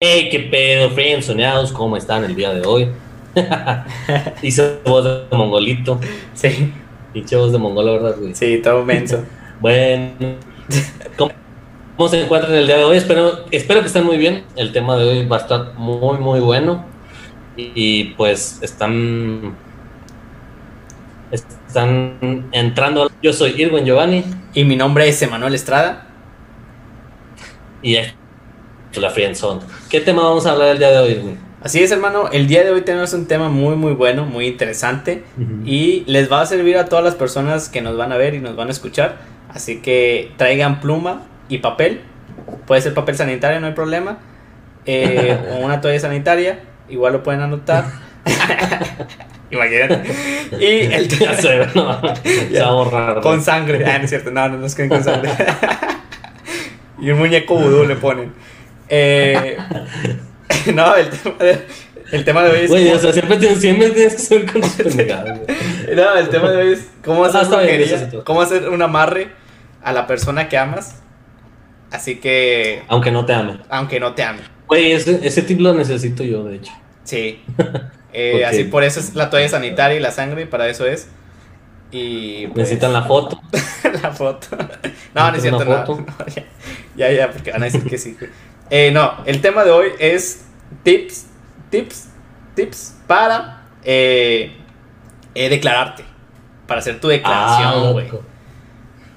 Hey, qué pedo, friends, soñados, ¿cómo están el día de hoy? Hice voz de mongolito. Sí, Pinche voz de mongolo, ¿verdad, güey? sí, todo menso. Bueno, ¿cómo, cómo se encuentran el día de hoy? Espero, espero que estén muy bien. El tema de hoy va a estar muy, muy bueno. Y, y, pues están. Están entrando. Yo soy Irwin Giovanni Y mi nombre es Emanuel Estrada. y esto es la Friendzone. ¿Qué tema vamos a hablar el día de hoy? Así es, hermano. El día de hoy tenemos un tema muy, muy bueno, muy interesante. Y les va a servir a todas las personas que nos van a ver y nos van a escuchar. Así que traigan pluma y papel. Puede ser papel sanitario, no hay problema. Eh, o una toalla sanitaria. Igual lo pueden anotar. Imagínate. Y el sé, no, se va a borrar. Con sangre. Ah, no es cierto. No, no nos queden con sangre. y un muñeco vudú le ponen. Eh, no, el tema de, el tema de hoy es. Güey, o sea, siempre tienes, siempre tienes que saber con tus pendejadas, no, el tema de hoy es cómo hacer, Ah, bien, necesito. cómo hacer un amarre a la persona que amas. Así que, Aunque no te ame. aunque no te ame. Güey, ese, ese tip lo necesito yo, de hecho. Sí. Eh. Así por eso es la toalla sanitaria y la sangre, para eso es. Y pues, Necesitan la foto. la foto. No, no es cierto, ¿Una no. foto? no, ya, ya, ya, porque van a decir que sí. Güey. Eh, no, el tema de hoy es tips, tips, tips para eh, eh, declararte. Para hacer tu declaración, güey. loco.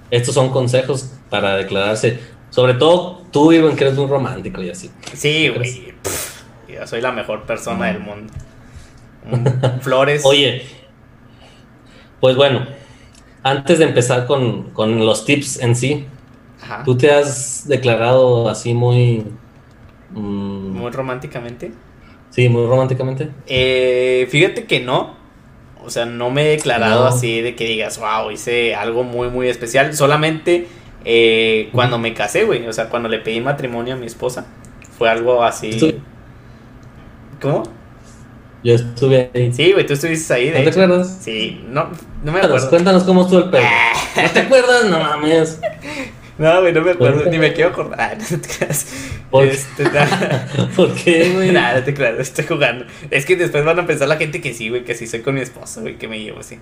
Estos son consejos para declararse. Sobre todo tú, Irwin, que eres un romántico y así. sí, güey. Yo soy la mejor persona del mundo. Un- Flores. Oye, pues bueno, antes de empezar con, con los tips en sí, Ajá, ¿tú te has declarado así muy... mm, muy románticamente. sí, muy románticamente? Eh, fíjate que no. O sea, no me he declarado No. así de que digas, wow, hice algo muy, muy especial. Solamente eh, cuando me casé, güey. O sea, cuando le pedí matrimonio a mi esposa. Fue algo así. ¿Cómo? Yo estuve ahí. Sí, güey, tú estuviste ahí. ¿No te acuerdas? Sí, no, no me Cuéntanos, acuerdo. cuéntanos cómo estuvo el pedo. ¿No te acuerdas? No mames. No, güey, no me acuerdo. Ni me quiero acordar. Ah, no te creas. ¿Por- Este, nada. ¿Por qué, güey? Nada, no te creas, estoy jugando. Es que después van a pensar la gente que sí, güey, que sí soy con mi esposa, güey, que me llevo así.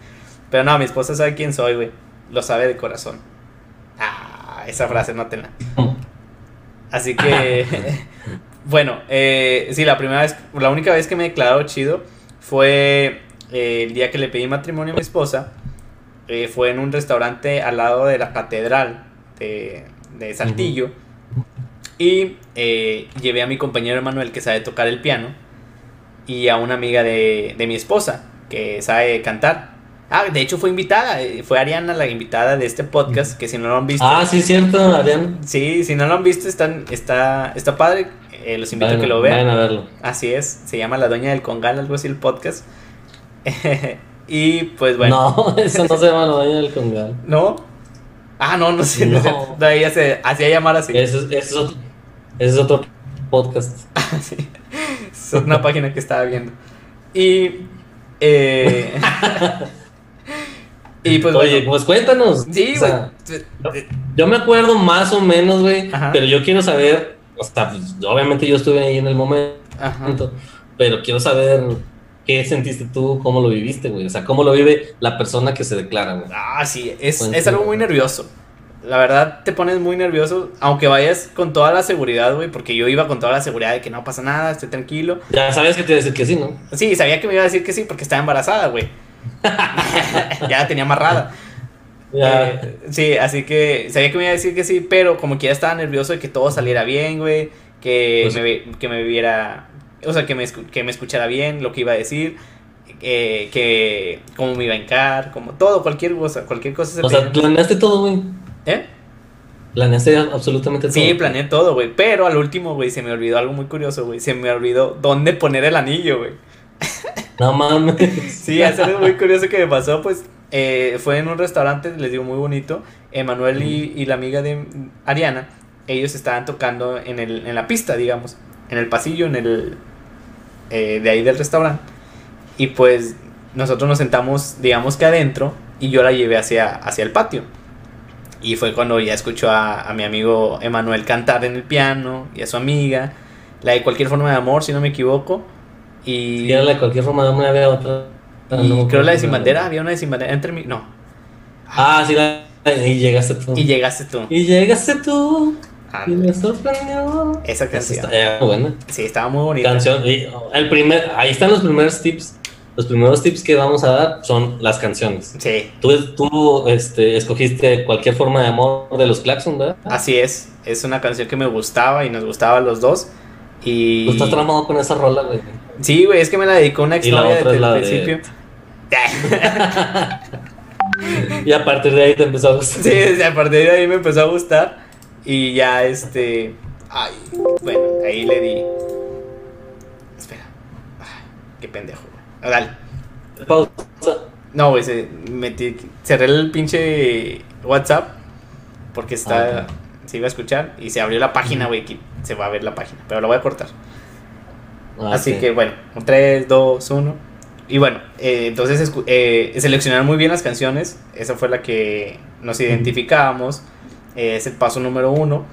Pero no, mi esposa sabe quién soy, güey. Lo sabe de corazón. Ah, esa frase no la Así que, bueno, eh, sí, la primera vez, la única vez que me he declarado chido fue eh, el día que le pedí matrimonio a mi esposa. Eh, fue en un restaurante al lado de la catedral de, de Saltillo. Y eh, llevé a mi compañero Manuel que sabe tocar el piano y a una amiga de, de mi esposa que sabe cantar. Ah, de hecho fue invitada, eh, fue Ariana la invitada de este podcast, que si no lo han visto... Ah, sí, cierto, Arián. Sí, si no lo han visto, están, está, está padre. eh, los invito a que lo vean. Vayan a verlo. Así es, se llama La Doña del Congal, algo así el podcast. y pues bueno. No, eso no se llama la dueña del congal. ¿No? Ah, no, no sé. No. No. ella se hacía llamar así. Ese, es- otro, ese es otro podcast. Sí. Es una página que estaba viendo. Y. Eh, y pues Oye, bueno. pues cuéntanos. Sí, O sea, yo me acuerdo más o menos, güey, pero yo quiero saber, o sea, pues, obviamente yo estuve ahí en el momento, Ajá. pero quiero saber qué sentiste tú, cómo lo viviste, güey. O sea, cómo lo vive la persona que se declara, güey. Ah, sí, es, es algo muy nervioso. La verdad te pones muy nervioso, aunque vayas con toda la seguridad, güey, porque yo iba con toda la seguridad de que no pasa nada, estoy tranquilo. Ya sabes que te iba a decir que sí, ¿no? Sí, sabía que me iba a decir que sí porque estaba embarazada, güey. ya la tenía amarrada. Eh, sí, así que sabía que me iba a decir que sí, pero como que ya estaba nervioso de que todo saliera bien, güey. Que, Pues- me, que me viera, o sea, que me, que me escuchara bien lo que iba a decir. eh, que cómo me iba a encar, como todo, cualquier cosa, cualquier cosa se o sea, planeaste todo, güey. ¿Eh? Planeaste absolutamente todo. Sí, planeé todo, güey. Pero al último, güey, se me olvidó algo muy curioso, güey. Se me olvidó dónde poner el anillo, güey. No mames. Sí, es algo muy curioso que me pasó, pues eh, fue en un restaurante, les digo, muy bonito. Emanuel y, y la amiga de Ariana, ellos estaban tocando en, el, en la pista, digamos, en el pasillo, en el eh, de ahí del restaurante. Y pues nosotros nos sentamos, digamos que adentro, y yo la llevé hacia, hacia el patio. Y fue cuando ya escuchó a, a mi amigo Emanuel cantar en el piano y a su amiga. La de cualquier forma de amor, si no me equivoco. Y, Y era la de cualquier forma de amor, había otra. y No creo la de. Sin Bandera, había una de Sin Bandera. Entre mi, no. Ah, sí, la, y llegaste tú. Y llegaste tú. Y llegaste tú. Ah, Y me sorprendió. esa canción. está eh, buena. Sí, estaba muy bonita. Canción. y el primer, ahí están los primeros tips. Los primeros tips que vamos a dar son las canciones. Sí, Tú, tú este, escogiste cualquier forma de amor de los Claxon, ¿verdad? así es. Es una canción que me gustaba y nos gustaba a los dos. Y. Tú estás tramado con esa rola, güey. Sí, güey, es que me la dedicó una exnovia desde el de- principio. Y a partir de ahí te empezó a gustar. Sí, a partir de ahí me empezó a gustar. Y ya este. Ay, bueno, ahí le di. Espera. Ay, qué pendejo, güey. Dale. Pausa. No, güey, se metí. Cerré el pinche WhatsApp. Porque está. Ah, Se iba a escuchar. Y se abrió la página, güey. Se va a ver la página. Pero lo voy a cortar. Ah, Así sí. que bueno, 3, 2, 1. Y bueno, eh, entonces escu- eh, seleccionaron muy bien las canciones. Esa fue la que nos identificábamos. Eh, es el paso número uno.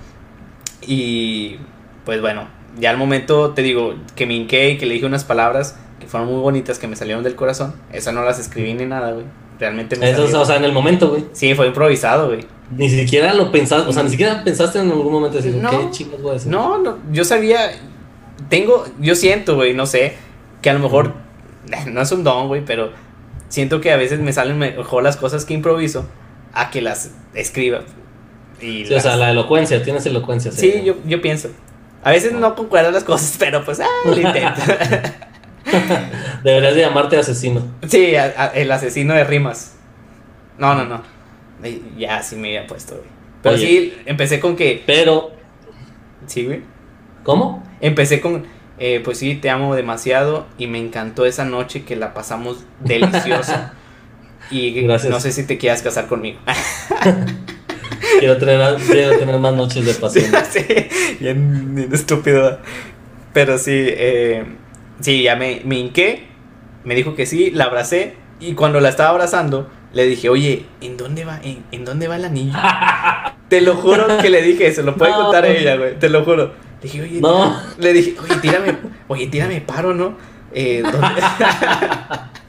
Y pues bueno, ya al momento te digo que me hinqué y que le dije unas palabras que fueron muy bonitas, que me salieron del corazón. Esas no las escribí ni nada, güey. Realmente me Eso, salieron. o sea, en el momento, güey. Sí, fue improvisado, güey. Ni siquiera lo pensaste, o sea, ni siquiera pensaste en algún momento decir, No. ¿qué chingas voy a decir? No, no, yo sabía, tengo, yo siento, güey, no sé, que a lo mejor, no es un don, güey, pero siento que a veces me salen mejor las cosas que improviso a que las escriba. Y Sí, o sea, la elocuencia, tienes elocuencia. sí, yo, yo pienso. A veces no concuerdo las cosas, pero pues, ah, lo intento. Deberías de llamarte asesino. sí, a- a- el asesino de rimas. No, no, no. Ya, sí me había puesto, güey. Pero Oye. sí, empecé con que, Pero, sí, güey. ¿cómo? Empecé con, eh, pues sí, te amo demasiado y me encantó esa noche que la pasamos delicioso. y Gracias. no sé si te quieras casar conmigo. Quiero tener, quiero tener más noches de pasión. sí, bien, bien estúpido. Pero sí, eh, sí, ya me, me hinqué, me dijo que sí, la abracé y cuando la estaba abrazando le dije, oye, ¿en dónde va, en, en dónde va el anillo? te lo juro que le dije eso, lo puede No. contar ella, güey, te lo juro. Le dije, oye, No. le dije, oye, tírame, oye, tírame paro, ¿no? Eh, ¿dónde?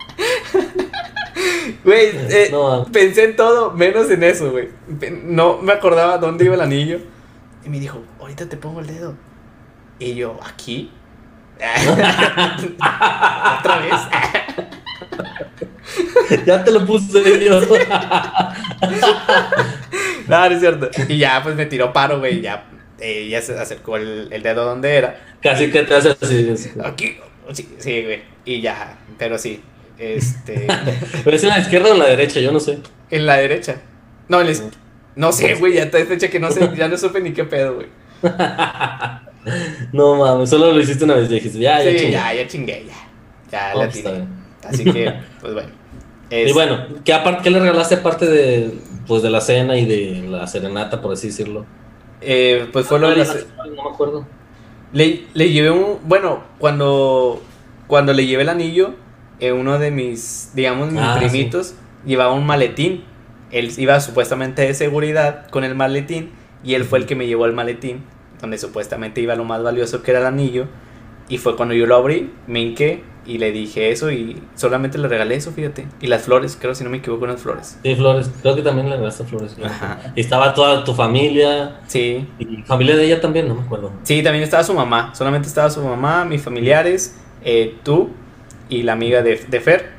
Güey, eh, No. pensé en todo menos en eso, güey. No me acordaba dónde iba el anillo. Y me dijo, ahorita te pongo el dedo. Y yo, ¿aquí? ¿Otra vez? ya te lo puse, Dios. no, no es cierto. Y ya, pues me tiró paro, güey. Ya, eh, ya se acercó el, el dedo donde era. Casi que te hace así. así. Aquí. Sí, sí, güey. Y ya, pero sí. Este. Pero es en la izquierda o en la derecha, yo no sé. en la derecha. No, en la iz- No sé, güey. Ya te fecha que no sé. Ya no supe ni qué pedo, güey. No mames, solo lo hiciste una vez y dijiste, ya, ya, Sí, chingué. ya, ya chingué, ya. Ya la pues, tiré. Así que, pues bueno. Y bueno, ¿qué, aparte, ¿qué le regalaste aparte de, pues, de la cena y de la serenata, por así decirlo? eh, pues fue lo de la. No me acuerdo. Le, le llevé un. Bueno, cuando. Cuando le llevé el anillo, eh, uno de mis. Digamos, mis Ah, primitos llevaba un maletín. Él iba supuestamente de seguridad con el maletín. Y él fue el que me llevó el maletín. Donde supuestamente iba lo más valioso que era el anillo. Y fue cuando yo lo abrí, me hinqué y le dije eso. Y solamente le regalé eso, fíjate. Y las flores, creo, si no me equivoco, unas flores. Sí, Flores, creo que también le regalaste Flores. Ajá. Y estaba toda tu familia, Sí. y familia de ella también, no me acuerdo. Sí, también estaba su mamá. Solamente estaba su mamá, mis familiares, eh, tú y la amiga de, de Fer.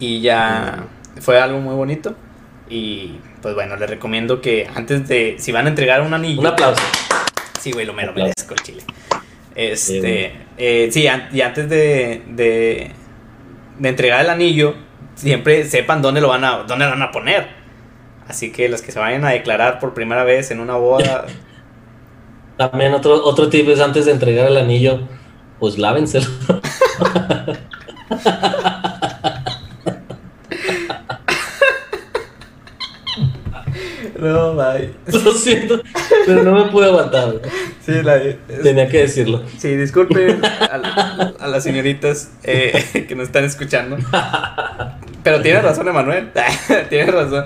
Y ya fue algo muy bonito. Y pues bueno, les recomiendo que antes de, si van a entregar un anillo. Un aplauso. Sí, güey, lo me lo merezco el chile. Este, eh, sí, an- y antes de, de, de entregar el anillo, siempre sepan dónde lo van a, dónde lo van a poner. Así que los que se vayan a declarar por primera vez en una boda, También otro, otro tip es antes de entregar el anillo, pues lávenselo. No, bye. Lo siento, pero no me pude aguantar. Sí, la, Tenía que decirlo. Sí, disculpen a, la- a las señoritas eh, que nos están escuchando. Pero tiene razón, Emanuel. tiene razón.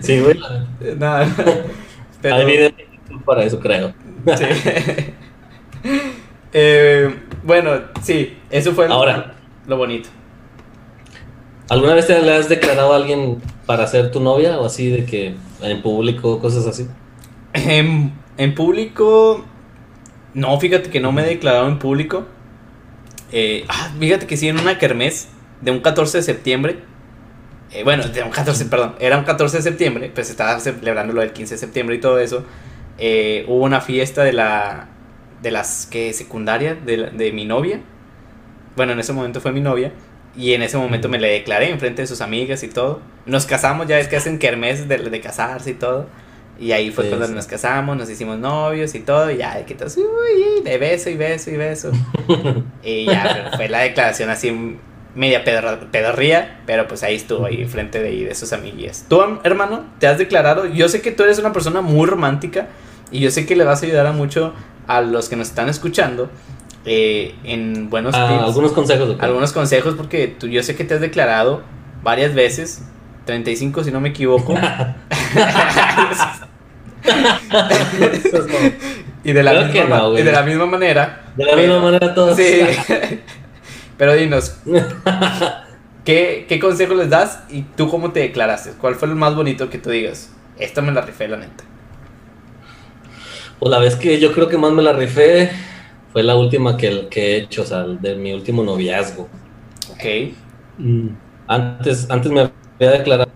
Sí, güey. Nada. Pero, Hay video para eso, creo. Sí. Eh, bueno, sí, eso fue Ahora. lo bonito. ¿Alguna vez te le has declarado a alguien para ser tu novia o así de que en público, cosas así? En, en público, no, fíjate que no me he declarado en público. Eh, ah, fíjate que sí, en una kermés de un 14 de septiembre. eh, bueno, de un 14, perdón, era un 14 de septiembre, pues estaba celebrando lo del 15 de septiembre y todo eso. eh, hubo una fiesta de la. De las que secundaria de, la- de mi novia. Bueno, en ese momento fue mi novia. Y en ese momento me le declaré en frente de sus amigas y todo. Nos casamos, ya ves que hacen kermés de, de casarse y todo. Y ahí fue Sí, cuando sí. nos casamos, nos hicimos novios y todo. Y ya, de que todos, uy, de beso y beso y beso. y ya, fue la declaración así media pedorría, pero pues ahí estuvo, ahí frente de, de sus amiguillas. Tú, hermano, te has declarado. Yo sé que tú eres una persona muy romántica y yo sé que le vas a ayudar a mucho a los que nos están escuchando eh, en buenos Ah, tips, algunos consejos. algunos consejos, porque tú, yo sé que te has declarado varias veces, 35 si no me equivoco. y, de la misma, no, y de la misma manera. De la pero- misma manera todos. Sí. Pero dinos, ¿qué, ¿qué consejo les das y tú cómo te declaraste? ¿Cuál fue el más bonito que tú digas? Esta me la rifé, la neta. Pues la vez que yo creo que más me la rifé fue la última que, que he hecho, o sea, de mi último noviazgo. Ok. Antes, antes me había declarado.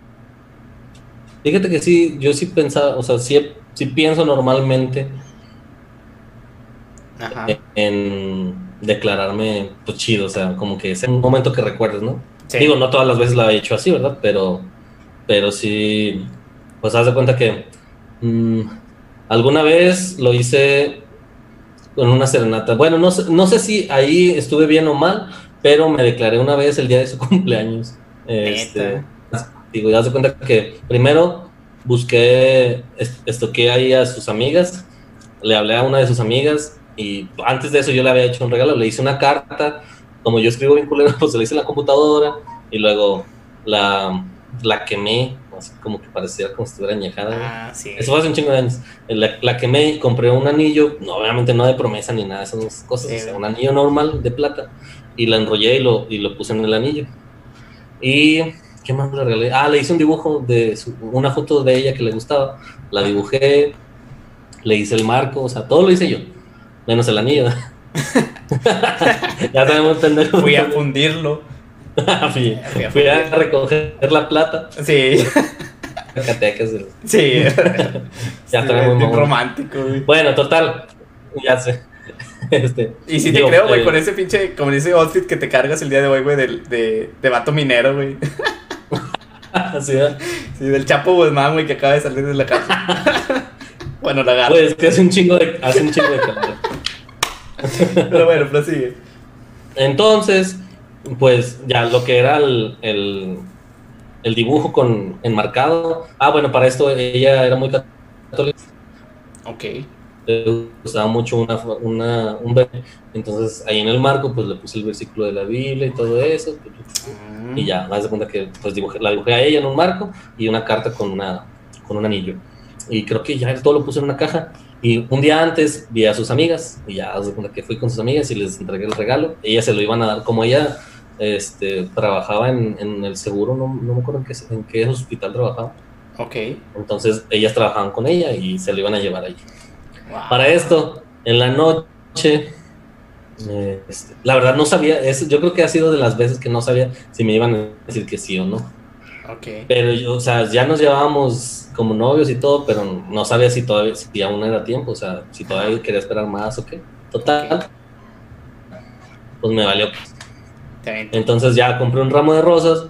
Fíjate que sí, yo sí pensaba, o sea, sí, sí pienso normalmente Ajá. en declararme pues chido, o sea, como que es un momento que recuerdes, ¿no? Sí. Digo, no todas las veces lo he hecho así, ¿verdad? Pero, pero sí, pues haz de cuenta que mm, alguna vez lo hice con una serenata. Bueno, no no sé si ahí estuve bien o mal, pero me declaré una vez el día de su cumpleaños. Este, digo, ya de cuenta que primero busqué, est- estoqué ahí a sus amigas, le hablé a una de sus amigas y antes de eso yo le había hecho un regalo, le hice una carta, como yo escribo bien culero, pues se la hice en la computadora y luego la, la quemé, así como que parecía como si estuviera añejada. Ah, sí. Eso fue hace un chingo de años. La, la quemé y compré un anillo, no, obviamente no de promesa ni nada de esas cosas, Sí, o sea, güey. un anillo normal de plata y la enrollé y lo, y lo puse en el anillo. Y, ¿qué más le regalé? Ah, le hice un dibujo de su- una foto de ella que le gustaba, la dibujé, le hice el marco, o sea, todo lo hice yo, menos el anillo. ya sabemos pendejo. Fui a fundirlo. fui, Fui a recoger la plata. Sí. Sí. Ya Sí, muy romántico, güey. Bueno, total, ya sé. Este, Y sí te digo, creo, güey, eh, con ese pinche, como ese outfit que te cargas el día de hoy, güey, del- de, de vato minero, güey. ¿verdad? Sí, del Chapo Guzmán, güey, que acaba de salir de la cárcel. bueno, la agarro. Pues que hace un chingo de, hace un chingo de calor. Pero bueno, prosigue. Entonces, pues ya lo que era el, el, el dibujo con enmarcado. Ah, bueno, para esto ella era muy católica, Ok. le gustaba mucho una, una, un bebé. Entonces ahí en el marco, pues le puse el versículo de la Biblia y todo eso. Mm. Y ya, haz de cuenta que pues dibujé, la dibujé a ella en un marco y una carta con, una, con un anillo. Y creo que ya todo lo puse en una caja. Y un día antes vi a sus amigas y ya, de cuenta que fui con sus amigas y les entregué el regalo. Ellas se lo iban a dar, como ella este, trabajaba en, en el seguro, no, no me acuerdo en qué, en qué hospital trabajaba. Ok. Entonces ellas trabajaban con ella y se lo iban a llevar ahí. Wow. Para esto, en la noche, eh, este, la verdad no sabía, es, yo creo que ha sido de las veces que no sabía si me iban a decir que sí o no. Ok. Pero yo, o sea, ya nos llevábamos como novios y todo, pero no sabía si todavía, si aún era tiempo, o sea, si todavía quería esperar más o qué. Total, pues me valió. Entonces ya compré un ramo de rosas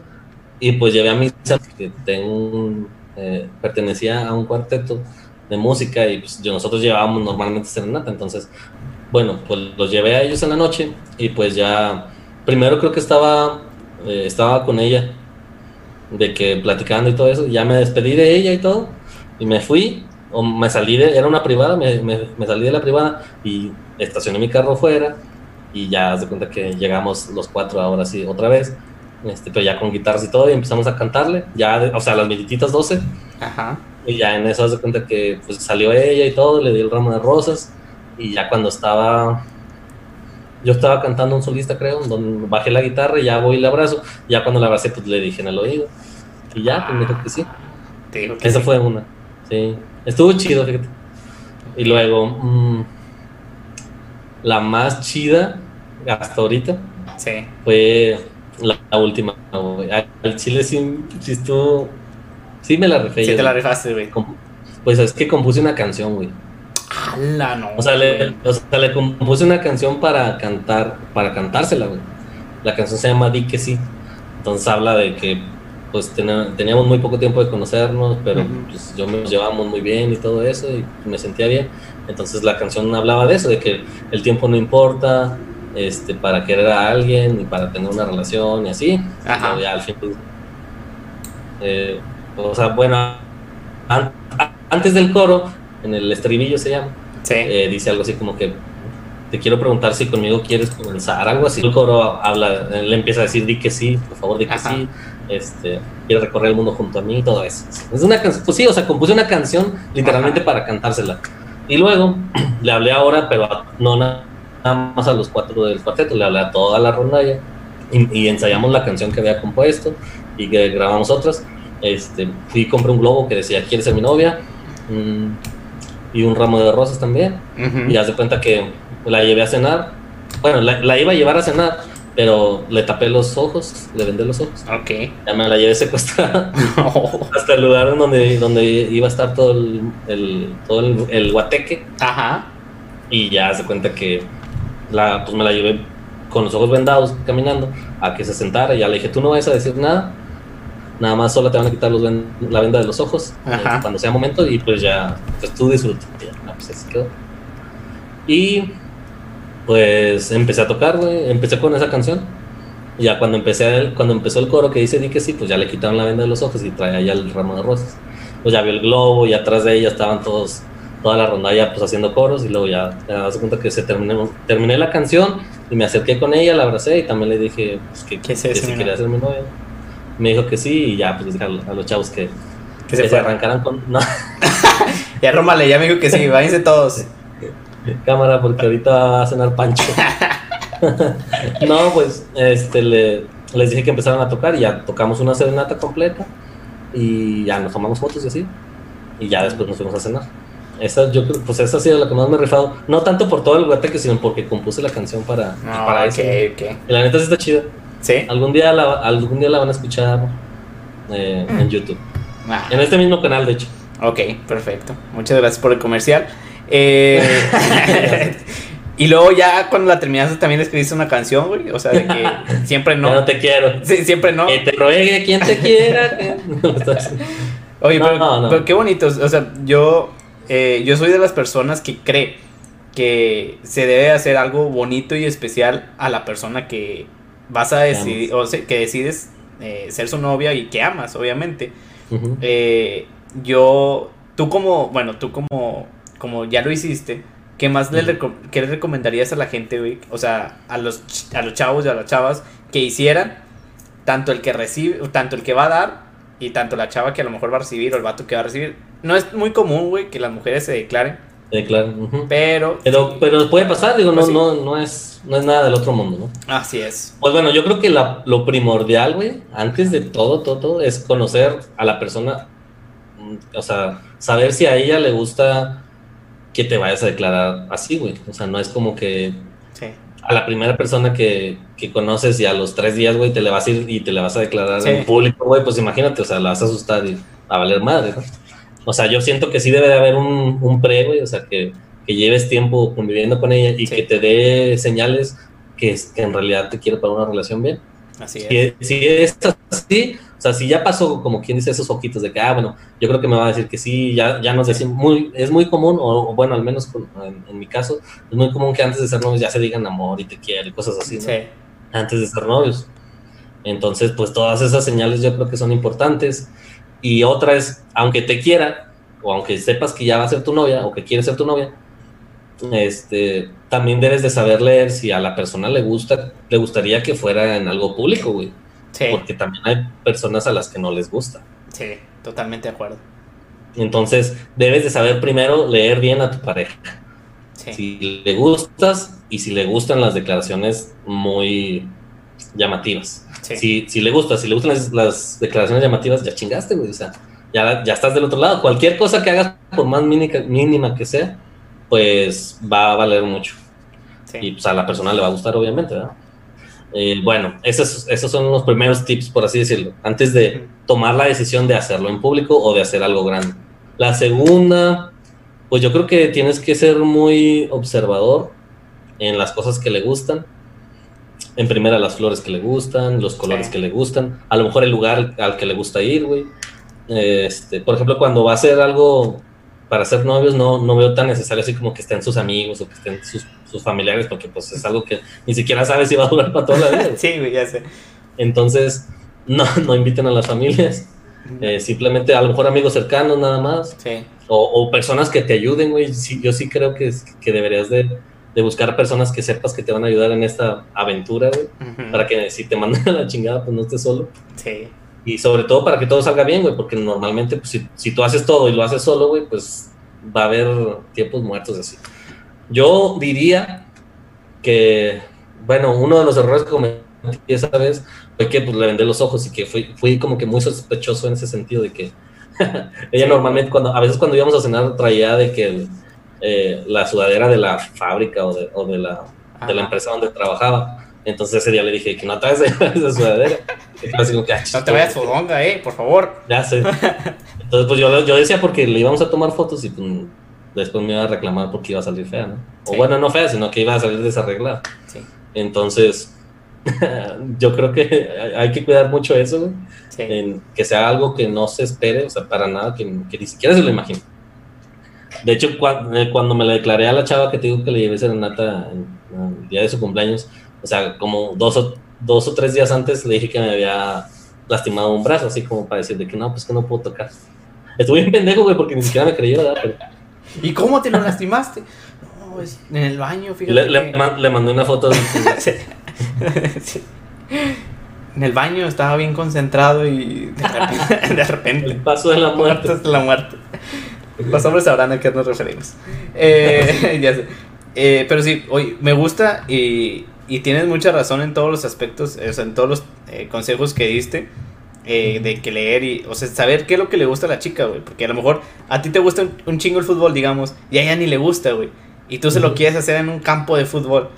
y pues llevé a mis que tengo eh, pertenecía a un cuarteto de música y pues nosotros llevábamos normalmente serenata, entonces bueno, pues los llevé a ellos en la noche y pues ya primero creo que estaba eh, estaba con ella de que platicando y todo eso, ya me despedí de ella y todo y me fui o me salí de, era una privada, me, me- me salí de la privada y estacioné mi carro fuera y ya haz de cuenta que llegamos los cuatro ahora sí otra vez, este, pero ya con guitarras y todo y empezamos a cantarle, ya, o sea, las milititas 12 Ajá. y ya en eso haz de cuenta que pues salió ella y todo, le di el ramo de rosas Y ya cuando estaba, yo estaba cantando un solista, creo, donde bajé la guitarra y ya voy y le abrazo. Ya cuando la abracé, pues le dije en el oído. Y ya, pues me dijo que sí. Digo que Esa sí. fue una. Sí. Estuvo chido, fíjate. Y luego, mm, la más chida hasta ahorita Sí. fue la, la última, güey. Al chile sí, sí estuvo. Sí me la rifé. Sí yo, te la rifaste, güey. Pues es que compuse una canción, güey. ¡Hala, no! O sea, le, o sea, le compuse una canción para cantar, para cantársela, güey. La canción se llama Di que sí. Entonces habla de que pues teníamos muy poco tiempo de conocernos, pero pues yo me nos llevábamos muy bien y todo eso, y me sentía bien. Entonces la canción hablaba de eso, de que el tiempo no importa, este, para querer a alguien y para tener una relación y así. Ajá. Pero ya al fin, pues, eh, o sea, bueno, an- antes del coro, en el estribillo se llama, Sí. eh, dice algo así como que te quiero preguntar si conmigo quieres comenzar, algo así. El coro habla, él empieza a decir di que sí, por favor di que Ajá. sí, este, quiero recorrer el mundo junto a mí, todo eso. Es una canción, pues sí, o sea, compuse una canción literalmente Ajá. para cantársela. Y luego le hablé ahora, pero no na- nada más a los cuatro del cuarteto, le hablé a toda la rondalla y, y ensayamos la canción que había compuesto y que grabamos otras. Este, fui y compré un globo que decía, ¿quieres ser mi novia? Mm, y un ramo de rosas también. Ujú. Y haz de cuenta que la llevé a cenar. Bueno, la, la iba a llevar a cenar, pero le tapé los ojos, le vendé los ojos. Ok. Ya me la llevé secuestrada hasta el lugar donde, donde iba a estar todo el, el- todo el, el guateque. Ajá. Y ya de cuenta que la, pues me la llevé con los ojos vendados caminando a que se sentara. Y ya le dije, tú no vas a decir nada. Nada más solo te van a quitar los ven- la venda de los ojos eh, cuando sea momento. Y pues ya, pues tú disfrutas. Pues así quedó. Y pues empecé a tocar, güey. Empecé con esa canción. Ya cuando empecé el- cuando empezó el coro que dice di que sí, pues ya le quitaron la venda de los ojos y traía ya el ramo de rosas. Pues ya vio el globo y atrás de ella estaban todos, toda la rondalla pues haciendo coros y luego ya te das cuenta que se terminó, terminé la canción y me acerqué con ella, la abracé y también le dije pues, que, Que se que si quería ser mi novia. Me dijo que sí y ya pues dije a los, chavos que, Que se se arrancaran con... No, Ya Rómale, ya me dijo que sí, váyanse todos. cámara porque ahorita va a cenar Pancho. no, pues este le, les dije que empezaran a tocar y ya tocamos una serenata completa y ya nos tomamos fotos y así. Y ya después nos fuimos a cenar. Esa, yo creo, pues esa ha sido la que más me he rifado. No tanto por todo el guateque, sino porque compuse la canción para, No, para ok, eso. Y la neta sí está chida. ¿Sí? Algún día la, algún día la van a escuchar eh, en YouTube. Ah, En este mismo canal, de hecho. ok, perfecto. Muchas gracias por el comercial. Eh, y luego ya cuando la terminaste también escribiste una canción, güey. O sea, de que siempre Ya no no. te quiero. Sí, siempre no. Que te ruegue quien te quiera. Oye, No, pero, no, no. pero qué bonito. O sea, yo, eh, yo soy de las personas que cree que se debe hacer algo bonito y especial a la persona que vas a decidir, o sea, que decides eh, ser su novia y que amas, obviamente. Eh, yo, tú como, bueno, tú como, como ya lo hiciste, ¿qué más le, reco- qué le recomendarías a la gente, güey? O sea, a los, a los chavos y a las chavas que hicieran tanto el que recibe, tanto el que va a dar y tanto la chava que a lo mejor va a recibir o el vato que va a recibir. No es muy común, güey, que las mujeres se declaren, claro. ujú. pero... Pero, sí, pero puede pasar, digo, Pues sí. no, no, no, es, no es nada del otro mundo, ¿no? Así es. Pues bueno, yo creo que la- lo primordial, güey, antes de todo, todo, todo, es conocer a la persona, o sea, saber si a ella le gusta que te vayas a declarar así, güey. O sea, no es como que Sí. A la primera persona que, que conoces y a los tres días, güey, te le vas a ir y te le vas a declarar Sí. en público, güey, pues imagínate, o sea, la vas a asustar y a valer madre, ¿no? O sea, yo siento que sí debe de haber un, un pre, güey, o sea, que, que lleves tiempo conviviendo con ella y Sí. que te dé señales que, que en realidad te quiere para una relación bien. Así es. Si, si es así, sea, si ya pasó, como quien dice, esos ojitos de que, ah, bueno, yo creo que me va a decir que sí, ya, ya nos decimos, muy, es muy común, o, o bueno, al menos con- en, en mi caso, es muy común que antes de ser novios ya se digan amor y te quiero y cosas así, ¿no? Sí. antes de ser novios. Entonces, pues todas esas señales yo creo que son importantes. Y otra es, aunque te quiera, o aunque sepas que ya va a ser tu novia, o que quiere ser tu novia, este, también debes de saber leer si a la persona le gusta, le gustaría que fuera en algo público, güey. Sí. Porque también hay personas a las que no les gusta. Sí, totalmente de acuerdo. Entonces, debes de saber primero leer bien a tu pareja. Si le gustas y si le gustan las declaraciones muy llamativas. Si, si le gusta, si le gustan las, declaraciones llamativas, ya chingaste, güey. O sea, ya, ya estás del otro lado. Cualquier cosa que hagas, por más mínima, mínima que sea, pues va a valer mucho. Y pues a la persona le va a gustar, obviamente, ¿verdad? Eh, bueno, esos, esos son los primeros tips, por así decirlo, antes de tomar la decisión de hacerlo en público o de hacer algo grande. La segunda, pues yo creo que tienes que ser muy observador en las cosas que le gustan. En primera, las flores que le gustan, los colores que le gustan, a lo mejor el lugar al que le gusta ir, güey. Este, por ejemplo, cuando va a hacer algo para ser novios, no, no veo tan necesario así como que estén sus amigos o que estén sus, sus familiares, porque pues es algo que ni siquiera sabes si va a durar para toda la vida. sí, ya sé. Entonces, no, no inviten a las familias. Eh, simplemente a lo mejor amigos cercanos nada más. Sí. O, o, personas que te ayuden, güey. Sí, yo sí creo que, que deberías de, de, buscar personas que sepas que te van a ayudar en esta aventura, güey. Para que si te mandan a la chingada, pues no estés solo. Sí. Y sobre todo para que todo salga bien, güey, porque normalmente, pues si, si, tú haces todo y lo haces solo, güey, pues va a haber tiempos muertos así. Yo diría que, bueno, uno de los errores que cometí esa vez fue que pues, le vendé los ojos y que fui, fui como que muy sospechoso en ese sentido de que ella normalmente, cuando a veces cuando íbamos a cenar, traía de que eh, la sudadera de la fábrica o de, o de, la, de la empresa donde trabajaba. Entonces ese día le dije que no traes esa sudadera. Ah, no te vayas fodonga, eh, por favor. Ya sé. Entonces, pues yo, yo decía porque le íbamos a tomar fotos y pues, después me iba a reclamar porque iba a salir fea, ¿no? O bueno, no fea, sino que iba a salir desarreglada. Sí. Entonces, yo creo que hay que cuidar mucho eso, güey. En que sea algo que no se espere, o sea, para nada, que, que ni siquiera se lo imagine. De hecho, eh, cuando, me la declaré a la chava que te digo que le llevé serenata el día de su cumpleaños, o sea, como dos o, dos o tres días antes le dije que me había lastimado un brazo, así como para decir de que no, pues que no puedo tocar. Estuve bien pendejo, güey, porque ni siquiera me creyó, ¿verdad? Pero... ¿Y cómo te lo lastimaste? No, es en el baño, fíjate. Le, le, mandé una foto. De... sí. En el baño estaba bien concentrado y de repente. de repente el paso de la muerte. de la muerte. Los hombres sabrán a qué nos referimos. Eh, ya sé. Eh, pero sí, oye, me gusta y y tienes mucha razón en todos los aspectos, o sea, en todos los eh, consejos que diste. Eh, de que leer y, o sea, saber qué es lo que le gusta a la chica, güey. Porque a lo mejor a ti te gusta un, chingo el fútbol, digamos, y a ella ni le gusta, güey. Y tú se lo quieres hacer en un campo de fútbol.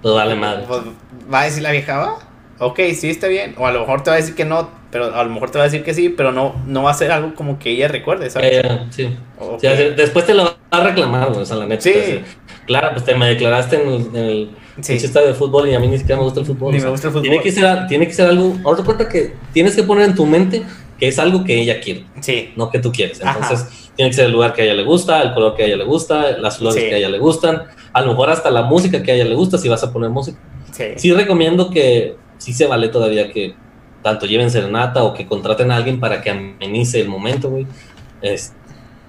Pues vale madre. Pues, va a decir la vieja, va. Ok, sí, está bien. O a lo mejor te va a decir que no, pero a lo mejor te va a decir que sí, pero no, no va a ser algo como que ella recuerde, ¿sabes? Eh, sí. después te lo va a reclamar, güey, o sea, la neta. Sí. Claro, pues te me declaraste en el Sí. está de fútbol y a mí ni siquiera me gusta el fútbol. Ni me gusta el fútbol. Tiene que ser, tiene que ser algo. Ahora cuenta que tienes que poner en tu mente que es algo que ella quiere. Sí. No que tú quieres. Entonces, tiene que ser el lugar que a ella le gusta, el color que a ella le gusta, las flores que a ella le gustan. A lo mejor hasta la música que a ella le gusta, si vas a poner música. Sí. Sí recomiendo que sí se vale todavía que tanto lleven serenata o que contraten a alguien para que amenice el momento, güey. Este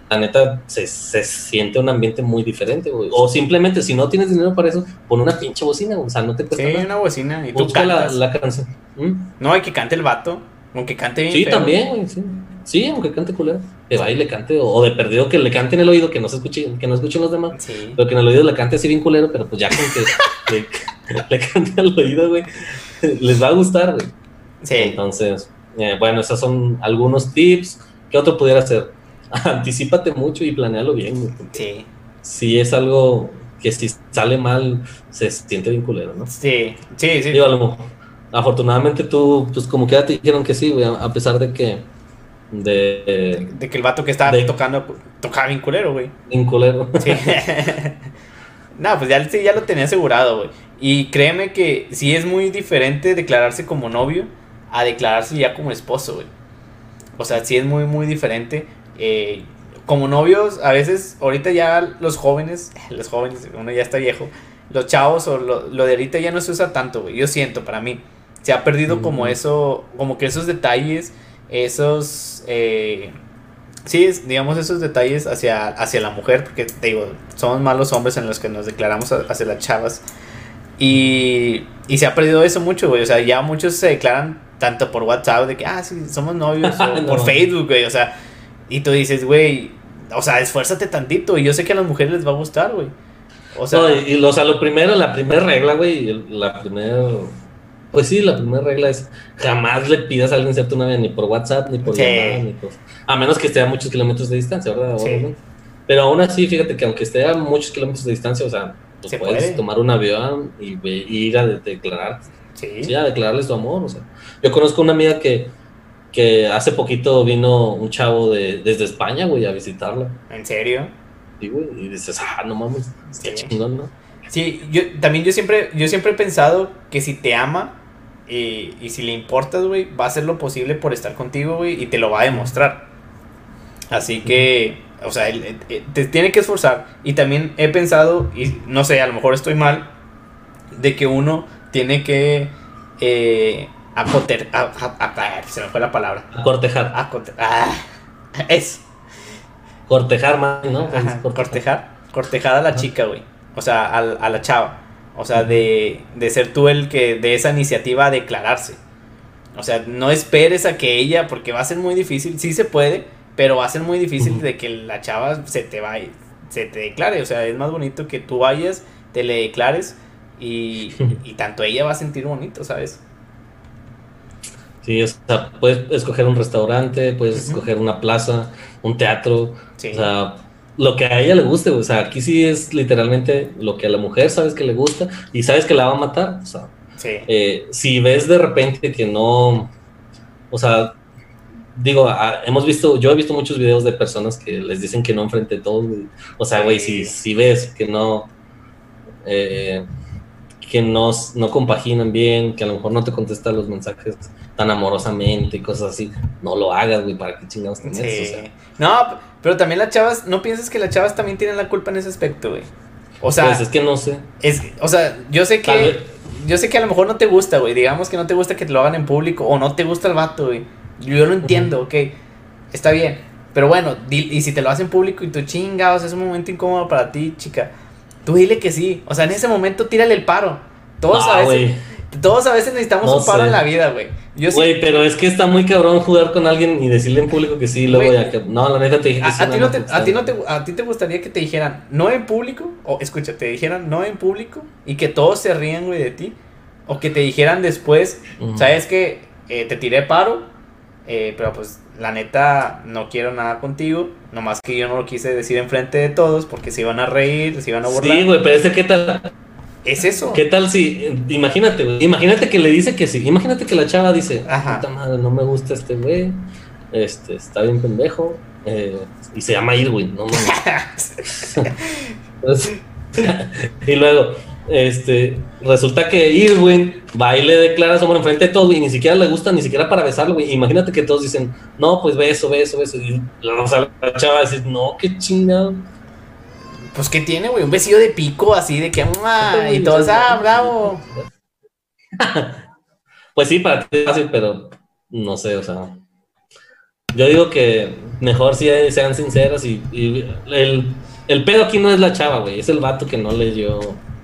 la neta se, se, siente un ambiente muy diferente, güey. O simplemente, si no tienes dinero para eso, pon una pinche bocina, O sea, no te cuesta sí, una bocina. Y Busca la, la, canción. ¿Mm? No, hay que cante el vato. Aunque cante bien. Sí, también, güey. Sí. sí. aunque cante culero. Que vaya y le cante. O, de perdido que le cante en el oído, que no se escuche, que no escuchen los demás. Sí. Pero que en el oído le cante así bien culero, pero pues ya con que le, le, cante al oído, güey. Les va a gustar, güey. Sí. Entonces, eh, bueno, esos son algunos tips. ¿Qué otro pudiera hacer? Anticípate mucho y planealo bien. Sí. Si es algo que si sale mal, se siente bien culero, ¿no? Sí, sí, sí. Digo, afortunadamente tú, pues como que ya te dijeron que sí, güey, a pesar de que... De, de, que el vato que estaba tocando tocaba bien culero, güey. Bien culero. Sí. no, pues ya, ya lo tenía asegurado, güey. Y créeme que sí es muy diferente declararse como novio a declararse ya como esposo, güey. O sea, sí es muy, muy diferente eh, como novios, a veces, ahorita ya los jóvenes, los jóvenes, uno ya está viejo, los chavos o lo, de ahorita ya no se usa tanto, güey. Yo siento, para mí. Se ha perdido como eso, como que esos detalles, esos, eh, sí, digamos esos detalles hacia, hacia la mujer, porque te digo, somos malos hombres en los que nos declaramos hacia las chavas. Y, y se ha perdido eso mucho, güey. O sea, ya muchos se declaran tanto por WhatsApp de que, ah, sí, somos novios, o por Facebook, güey. O sea, y tú dices, güey, o sea, esfuérzate tantito. Y yo sé que a las mujeres les va a gustar, güey. O sea, No, y, y, o sea, lo primero, la primera regla, güey, la primera, pues sí, la primera regla es jamás le pidas a alguien ser tu novia ni por WhatsApp, ni por Sí. llamada, ni por... A menos que esté a muchos kilómetros de distancia, ¿verdad? Sí. Pero aún así, fíjate que aunque esté a muchos kilómetros de distancia, o sea, pues Se puedes puede. tomar un avión y, y ir a de- declarar, sí. sí, a declararles tu amor, o sea. Yo conozco una amiga que, que hace poquito vino un chavo de, desde España, güey, a visitarla. ¿En serio? Sí, güey, y dices, ah, no mames, Sí. chingón, ¿no? Sí, yo también yo siempre, yo siempre he pensado que si te ama y, y si le importas, güey, va a hacer lo posible por estar contigo, güey, y te lo va a demostrar. Así que, o sea, él, te tiene que esforzar. Y también he pensado, y no sé, a lo mejor estoy mal, de que uno tiene que eh, acoter, a- a- a- a- se me fue la palabra. Cortejar, Acoter, ah, es. cortejar más, ¿no? Ajá, cortejar. Cortejar a la chica, güey. O sea, al- a, la chava. O sea, de, de ser tú el que de esa iniciativa a declararse. O sea, no esperes a que ella, porque va a ser muy difícil. Sí se puede, pero va a ser muy difícil de que la chava se te vaya, se te declare. O sea, es más bonito que tú vayas, te le declares y, y tanto ella va a sentir bonito, ¿sabes? Sí, o sea, puedes escoger un restaurante, puedes escoger una plaza, un teatro, Sí. o sea, lo que a ella le guste, o sea, aquí sí es literalmente lo que a la mujer sabes que le gusta y sabes que la va a matar, o sea, sí. eh, si ves de repente que no, o sea, digo, a- hemos visto, yo he visto muchos videos de personas que les dicen que no enfrente de todos, o sea, güey, si, si ves que no, eh, que no, no compaginan bien, que a lo mejor no te contesta los mensajes tan amorosamente y cosas así, no lo hagas, güey, para qué chingados tenés, o Sí. sea, No, pero también las chavas, no piensas que las chavas también tienen la culpa en ese aspecto, güey. O sea, pues es que no sé, Es, o sea, yo sé que. Yo sé que a lo mejor no te gusta, güey. Digamos que no te gusta que te lo hagan en público. O no te gusta el vato, güey. Yo lo entiendo, ok. Está bien. Pero bueno, y si te lo hacen en público y tú chingados, es un momento incómodo para ti, chica. Tú dile que sí. O sea, en ese momento tírale el paro. Todos, a, veces, todos a veces necesitamos No un paro sé. en la vida, güey. Yo sí. Güey, pero es que está muy cabrón jugar con alguien y decirle en público que sí, luego ya que. No, la neta te dije que A, sí. a ti no te, a, ti no te, a ti te gustaría que te dijeran no en público, o escucha, te dijeran no en público y que todos se rían, güey, de ti, o que te dijeran después, Ujú. sabes que eh, te tiré paro, eh, pero pues la neta no quiero nada contigo, nomás que yo no lo quise decir enfrente de todos porque se iban a reír, se iban a burlar. Sí, güey, pero es que qué tal, es eso. qué tal si, imagínate, güey, imagínate que le dice que sí, imagínate que la chava dice, Ajá. puta madre, no me gusta este güey, este, está bien pendejo, eh, y se llama Irwin, no mames. Y luego, este, resulta que Irwin va y le declara su amor enfrente de todos, y ni siquiera le gusta, ni siquiera para besarlo, güey. Imagínate que todos dicen, no, pues beso, beso, beso. Y o sea, la chava va a decir, no, qué chingado. Pues que tiene, güey, un besillo de pico así de que y todos, ah, bravo. Pues sí, para ti es fácil, pero no sé, o sea. Yo digo que mejor si sean sinceras y, y el, el pedo aquí no es la chava, güey, es el vato que no leyó.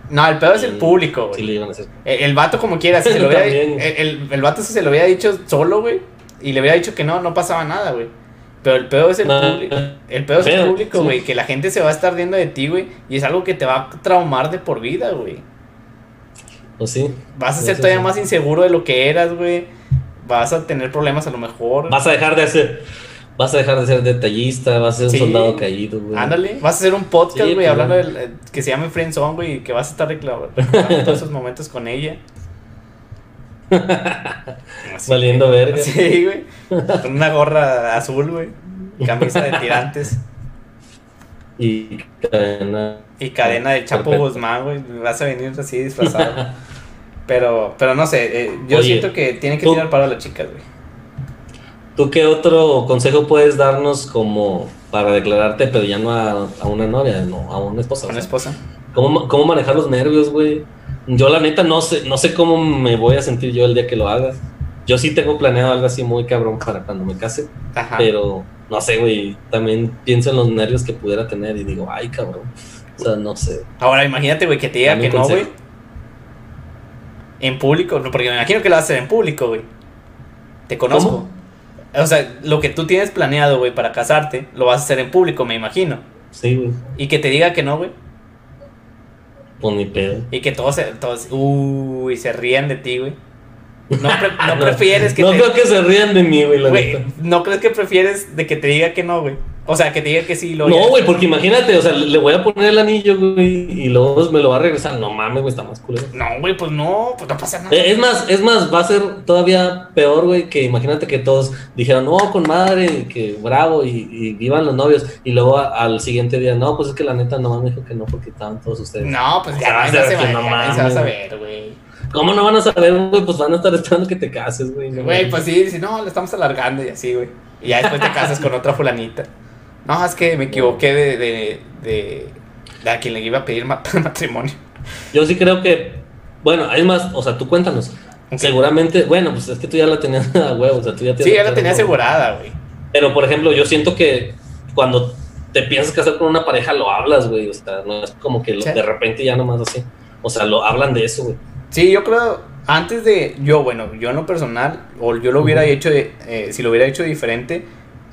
No, el peor es el público, güey. Sí le iban a hacer. El, el vato como quiera, si se lo hubiera, También. el, el, el vato si se lo hubiera dicho solo, güey, y le hubiera dicho que no, no pasaba nada, güey. Pero el peor es el No, público. El peor es el público, sí. güey, que la gente se va a estar riendo de ti, güey, y es algo que te va a traumar de por vida, güey. Pues sí. Vas a ser todavía más inseguro de lo que eras, güey. Vas a tener problemas a lo mejor. Vas a dejar de hacer. Vas a dejar de ser detallista, vas a ser un Sí. soldado caído, güey. Ándale, vas a hacer un podcast, Sí, güey, pues, hablando bueno. del, eh, que se llame Friendzone, güey, y que vas a estar reclamando todos esos momentos con ella. Así Valiendo verga. Sí, güey. Con una gorra azul, güey. Camisa de tirantes. Y cadena. Y cadena de Chapo Perfecto. Guzmán, güey. Vas a venir así disfrazado. Pero, pero no sé, eh, yo Oye, siento que tienen que tú- tirar paro a las chicas, güey. ¿Tú qué otro consejo puedes darnos como para declararte, pero ya no a, a una novia, no, a una esposa? Con sea, esposa. ¿cómo, ¿Cómo manejar los nervios, güey? Yo la neta no sé, no sé cómo me voy a sentir yo el día que lo haga. Yo sí tengo planeado algo así muy cabrón para cuando me case, Ajá. pero no sé, güey. También pienso en los nervios que pudiera tener y digo, ay, cabrón. O sea, no sé. Ahora imagínate, güey, que te diga que no, güey. En público, no, porque me imagino que lo vas a hacer en público, güey. Te conozco. ¿Cómo? O sea, lo que tú tienes planeado, güey, para casarte, lo vas a hacer en público, me imagino. Sí, güey. Y que te diga que no, güey. Pues ni pedo. Y que todos, se- todos, uy, se rían de ti, güey. No, pre- no prefieres que No te... creo que se rían de mí, güey, la Güey. ¿no crees que prefieres de que te diga que no, güey? O sea, que te diga que sí, lo No, güey, porque imagínate, o sea, le voy a poner el anillo, güey, y luego me lo va a regresar. No mames, güey, está más culero. No, güey, pues no, pues no pasa nada. Eh, Es más, es más, va a ser todavía peor, güey, que imagínate que todos dijeron, no, con madre, que bravo, y, y vivan los novios, y luego a- al siguiente día, no, pues es que la neta nomás me dijo que no, porque estaban todos ustedes. No, pues O ya sea, se va, no ya nadie se va a mames. saber, güey. ¿Cómo no van a saber, güey? Pues van a estar esperando que te cases, güey. no Güey, mames. pues sí, dice, no, le estamos alargando y así, güey. Y ya después te casas con otra fulanita. No, es que me equivoqué de, de, de, de a quien le iba a pedir ma- matrimonio. Yo sí creo que, bueno, es más, o sea, tú cuéntanos. Seguramente, bueno, pues es que tú ya la tenías a huevo, o sea, tú ya Sí, ya la tenía asegurada, güey. Pero, por ejemplo, yo siento que cuando te piensas casar con una pareja, lo hablas, güey. O sea, no es como que lo- Sí. de repente ya nomás así. O sea, lo hablan de eso, güey. Sí, yo creo, antes de, yo, bueno, yo en lo personal, o yo lo hubiera hecho, de- eh, si lo hubiera hecho diferente,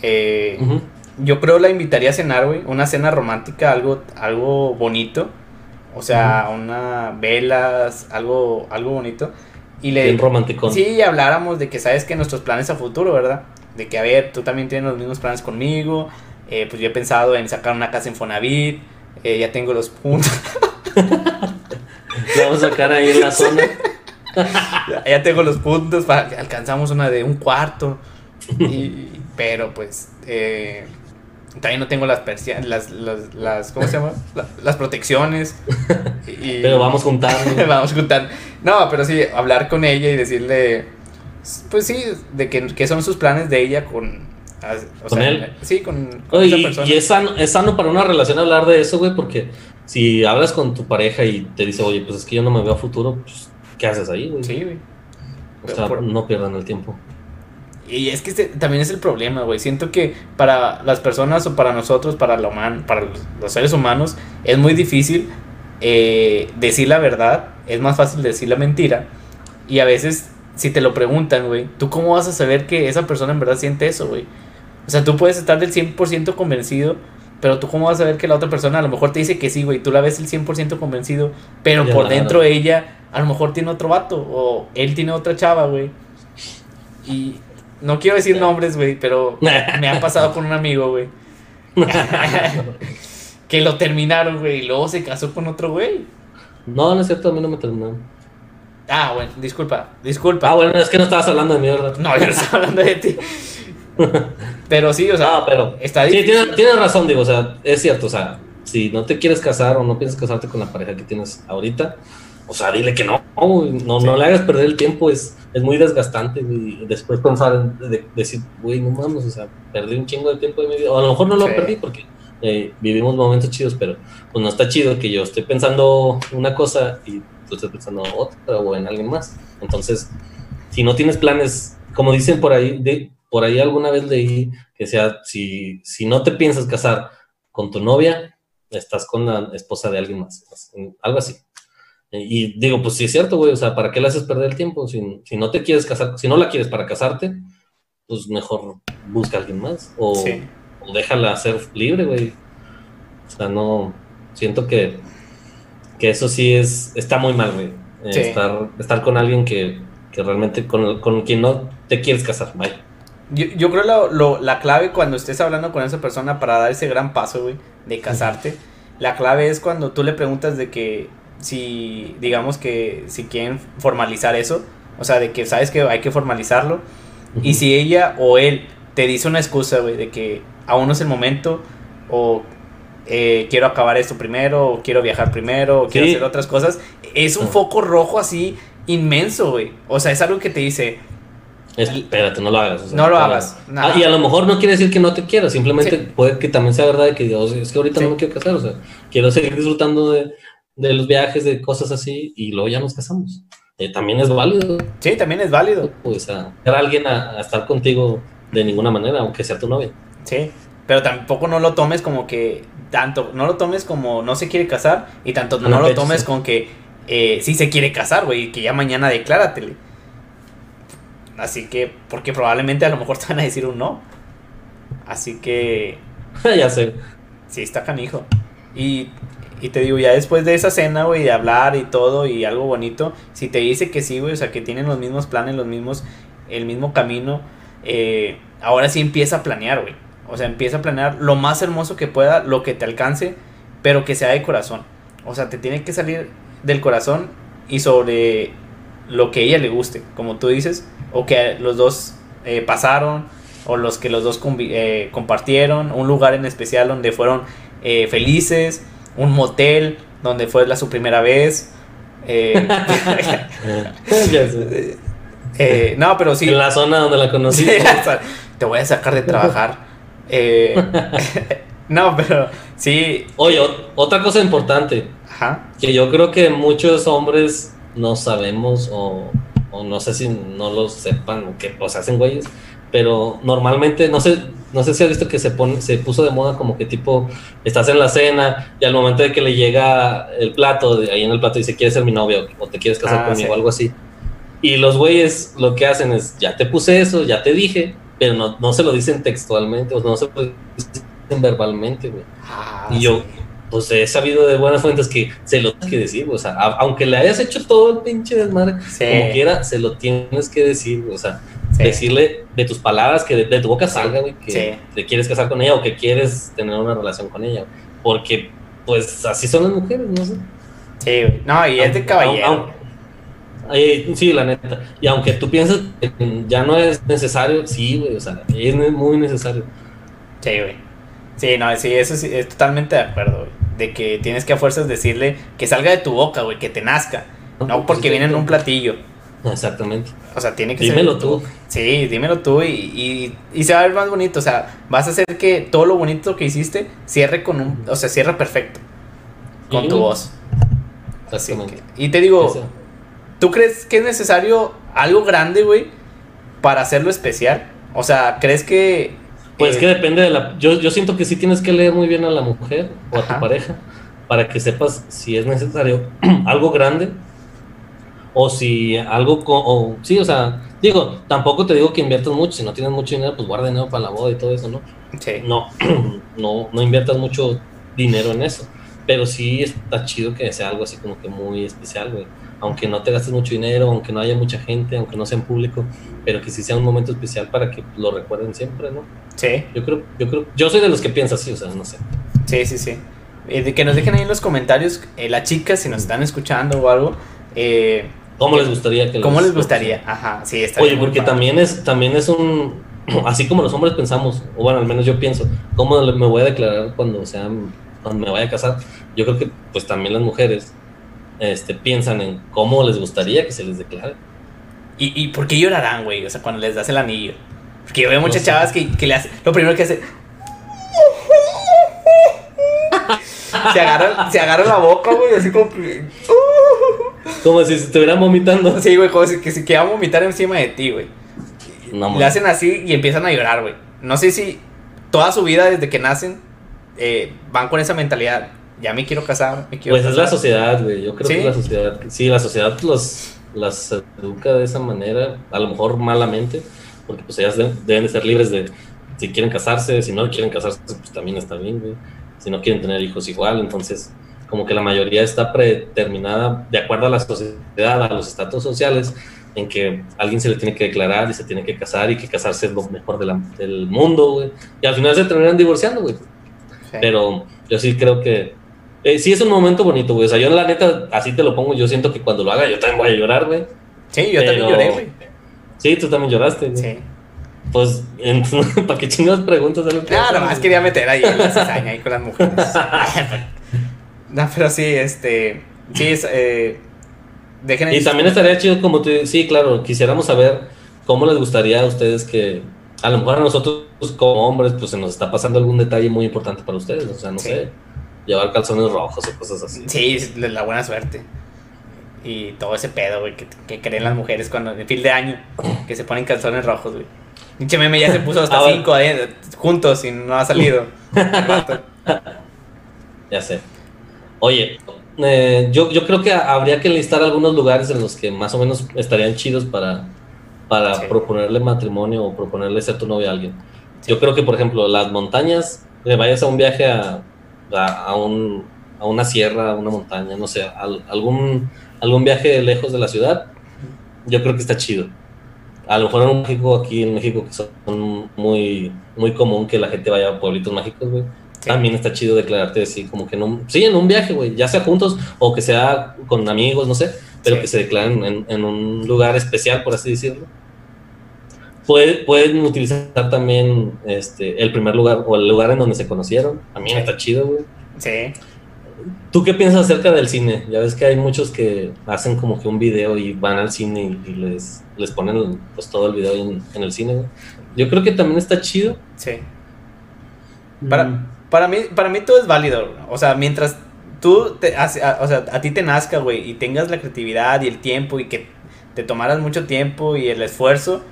eh, Ujú. Yo creo la invitaría a cenar, güey, una cena romántica, algo, algo bonito, o sea, una velas, algo, algo bonito, y le, Bien romántico. sí, y habláramos de que sabes que nuestros planes a futuro, ¿verdad? De que, a ver, tú también tienes los mismos planes conmigo, eh, pues yo he pensado en sacar una casa en Fonavit, eh, ya tengo los puntos, vamos a sacar ahí en la zona. Ya, ya tengo los puntos para que alcanzamos una de un cuarto. Y- pero pues eh, también no tengo las persianas, las, las, las- ¿cómo se llama? La- las protecciones. Y, Pero vamos juntando. vamos a juntar. No, pero sí, hablar con ella y decirle, pues sí, de que, que son sus planes de ella con... o ¿Con sea, él? Sí, con, con Oye, esa y, persona. y es, sano, es sano para una relación hablar de eso, güey, porque si hablas con tu pareja y te dice, oye, pues es que yo no me veo a futuro, pues, ¿qué haces ahí, güey? Sí, güey. O sea, Por- no pierdan el tiempo. Y es que este también es el problema, güey. Siento que para las personas o para nosotros, para, lo human- para los- seres humanos, es muy difícil eh, decir la verdad. Es más fácil decir la mentira. Y a veces, si te lo preguntan, güey, ¿tú cómo vas a saber que esa persona en verdad siente eso, güey? O sea, tú puedes estar del 100% convencido, pero tú cómo vas a saber que la otra persona a lo mejor te dice que sí, güey, tú la ves el 100% convencido, pero Ya, por claro. dentro ella a lo mejor tiene otro vato o él tiene otra chava, güey. Y no quiero decir nombres, güey, pero me ha pasado con un amigo, güey. que lo terminaron, güey, y luego se casó con otro güey. No, no es cierto, a mí no me terminaron. Ah, bueno, disculpa, disculpa. Ah, bueno, es que no estabas hablando de mierda. No, yo no estaba hablando de ti. Pero sí, o sea, Ah, pero está sí, difícil. tienes, tienes razón, digo, o sea, es cierto, o sea, si no te quieres casar o no piensas casarte con la pareja que tienes ahorita, o sea, dile que no, no, Sí. no le hagas perder el tiempo, es, es muy desgastante, y después pensar en de- decir, güey, no mames, o sea, perdí un chingo de tiempo de mi vida, o a lo mejor no lo Sí. perdí porque eh, vivimos momentos chidos, pero pues no está chido que yo esté pensando una cosa y tú estés pensando otra o en alguien más, entonces, si no tienes planes, como dicen por ahí, de, por ahí alguna vez leí que sea, si, si no te piensas casar con tu novia, estás con la esposa de alguien más, algo así. Y digo, pues sí es cierto, güey, o sea, ¿para qué le haces perder el tiempo? Si, si no te quieres casar, si no la quieres para casarte, pues mejor busca a alguien más o, Sí. o déjala ser libre, güey. O sea, no, siento que, que eso sí es, está muy mal, güey. Eh, Sí. Estar, estar con alguien que, que realmente, con, con quien no te quieres casar, vaya. Yo, yo creo lo, lo- la clave cuando estés hablando con esa persona para dar ese gran paso, güey, de casarte, la clave es cuando tú le preguntas de que si, digamos que si quieren formalizar eso, o sea, de que sabes que hay que formalizarlo, y si ella o él te dice una excusa, güey, de que aún no es el momento, o eh, quiero acabar esto primero, o quiero viajar primero, o quiero Sí. hacer otras cosas, es un Ah. foco rojo así inmenso, güey. O sea, es algo que te dice, Espérate, no lo hagas. o sea, No lo hagas. Ah, y a lo mejor no quiere decir que no te quieras, simplemente Sí. puede que también sea verdad de que Dios, es que ahorita Sí. no me quiero casar, o sea, quiero seguir disfrutando de, de los viajes, de cosas así, y luego ya nos casamos. Eh, también es válido, sí, también es válido. pues, a a alguien a, a estar contigo de ninguna manera, aunque sea tu novia. Sí, pero tampoco no lo tomes como que tanto, no lo tomes como no se quiere casar y tanto no, No, lo tomes sí. con que eh, sí se quiere casar, güey, y que ya mañana decláratele. Así que, porque probablemente a lo mejor te van a decir un no. Así que, ya sé. sí, está canijo. Y Y te digo, ya después de esa cena, güey, de hablar y todo y algo bonito, si te dice que sí, güey, o sea, que tienen los mismos planes, los mismos, el mismo camino, eh, ahora sí empieza a planear, güey. O sea, empieza a planear lo más hermoso que pueda, lo que te alcance, pero que sea de corazón. O sea, te tiene que salir del corazón y sobre lo que ella le guste, como tú dices, o que los dos eh, pasaron, o los que los dos eh, compartieron, un lugar en especial donde fueron felices un motel donde fue la su primera vez. Eh, eh, no, pero sí. En la zona donde la conocí. te voy a sacar de trabajar. Eh, no, pero sí. Oye, otra cosa importante. Ajá. Que yo creo que muchos hombres no sabemos o, o no sé si no lo sepan o que hacen güeyes. Pero normalmente, no sé, no sé si has visto que se, pone, se puso de moda como que tipo, estás en la cena y al momento de que le llega el plato, ahí en el plato dice, ¿quieres ser mi novio o te quieres casar ah, conmigo o algo así? Y los güeyes lo que hacen es, ya te puse eso, ya te dije, pero no, no se lo dicen textualmente o no se lo dicen verbalmente, güey. Ah, y yo, pues he sabido de buenas fuentes que se lo tienes que decir, o sea, aunque le hayas hecho todo el pinche desmadre, como quiera, se lo tienes que decir, o sea, decirle de tus palabras, que de, tu boca salga, güey, que te quieres casar con ella o que quieres tener una relación con ella, porque pues así son las mujeres, no sé. Sí, güey. No, y es de caballero. sí, la neta. Y aunque tú pienses que ya no es necesario, sí, güey, o sea, es muy necesario. Sí, güey. Sí, no, sí, eso sí, es totalmente de acuerdo, güey. De que tienes que a fuerzas decirle que salga de tu boca, güey, que te nazca. No, pues porque viene en un platillo. Exactamente. O sea, tiene que dímelo tú. Sí, dímelo tú y, y, se va a ver más bonito. O sea, vas a hacer que todo lo bonito que hiciste cierre con un. O sea, cierre perfecto. Con tu voz. Exactamente. y te digo, ¿tú crees que es necesario algo grande, güey, para hacerlo especial? O sea, ¿crees que. Pues que depende de la. Yo, yo siento que sí tienes que leer muy bien a la mujer o a tu pareja para que sepas si es necesario algo grande o si algo, o, sí, o sea, digo, tampoco te digo que inviertas mucho, si no tienes mucho dinero, pues guarda dinero para la boda y todo eso, ¿no? Sí. No, no, no inviertas mucho dinero en eso, pero sí está chido que sea algo así como que muy especial, güey. Aunque no te gastes mucho dinero, aunque no haya mucha gente, aunque no sea en público, pero que sí sea un momento especial para que lo recuerden siempre, ¿no? Sí. Yo creo, yo creo, yo soy de los que piensa así, o sea, no sé. Sí, sí, sí. Eh, que nos dejen ahí en los comentarios, eh, las chicas, si nos están escuchando o algo, eh, ¿Cómo les gustaría que ¿Cómo les gustaría? Ajá, sí, está Oye, porque también es, también es un. Así como los hombres pensamos, o bueno, al menos yo pienso, ¿cómo me voy a declarar cuando, sea, cuando me vaya a casar? Yo creo que, pues también las mujeres este, piensan en cómo les gustaría que se les declare. ¿Y, y por qué llorarán, güey? O sea, cuando les das el anillo. Porque yo veo muchas chavas que, que le hacen. Lo primero que hace. se agarra, se agarra la boca, güey, así como que. Como si se estuvieran vomitando. Sí, güey, como si que se queda vomitar encima de ti, güey. Le hacen así y empiezan a llorar, güey. No sé si toda su vida desde que nacen eh, van con esa mentalidad. Ya me quiero casar, me quiero Pues es la sociedad, güey. Yo creo que la sociedad. Sí, la sociedad los, las educa de esa manera, a lo mejor malamente, porque pues ellas deben de ser libres de si quieren casarse, si no quieren casarse, pues también está bien, güey. Si no quieren tener hijos igual, entonces como que la mayoría está predeterminada de acuerdo a la sociedad, a los estatus sociales, en que alguien se le tiene que declarar y se tiene que casar y que casarse es lo mejor del mundo, güey. Y al final se terminan divorciando, güey. Pero yo sí creo que eh, sí es un momento bonito, güey. O sea, yo la neta, así te lo pongo, yo siento que cuando lo haga yo también voy a llorar, güey. Sí, yo también lloré, güey. Sí, tú también lloraste, güey. Sí. Pues, ¿para qué preguntas? Claro, más quería meter ahí la cizaña ahí con las mujeres. No, pero sí, este. Sí, es. Eh, dejen y también estaría chido, como tú. Sí, claro, quisiéramos saber cómo les gustaría a ustedes que. A lo mejor a nosotros, como hombres, pues se nos está pasando algún detalle muy importante para ustedes. O sea, no sé. Llevar calzones rojos o cosas así. Sí, la buena suerte. Y todo ese pedo, güey, que, creen las mujeres cuando en fin de año, que se ponen calzones rojos, güey. Pinche meme ya se puso hasta cinco eh, juntos y no ha salido. ya sé. Oye, eh, yo, yo creo que habría que listar algunos lugares en los que más o menos estarían chidos para, para proponerle matrimonio o proponerle ser tu novia a alguien. Yo creo que, por ejemplo, las montañas, que vayas a un viaje a, a, un, a una sierra, a una montaña, no sé, algún, algún viaje lejos de la ciudad, yo creo que está chido. A lo mejor en México, aquí en México, que son muy, muy común que la gente vaya a pueblitos mágicos, güey. También está chido declararte así, como que no. Sí, en un viaje, güey, ya sea juntos o que sea con amigos, no sé, pero que se declaren en, en, un lugar especial, por así decirlo. pueden utilizar también este, el primer lugar o el lugar en donde se conocieron. También está chido, güey. Sí. ¿Tú qué piensas acerca del cine? Ya ves que hay muchos que hacen como que un video y van al cine y, les, les ponen pues todo el video en, el cine. Yo creo que también está chido. Sí. Para, mm. Para, mí, para mí todo es válido. O sea, mientras tú, te, a, o sea, a ti te nazca, güey, y tengas la creatividad y el tiempo y que te tomaras mucho tiempo y el esfuerzo,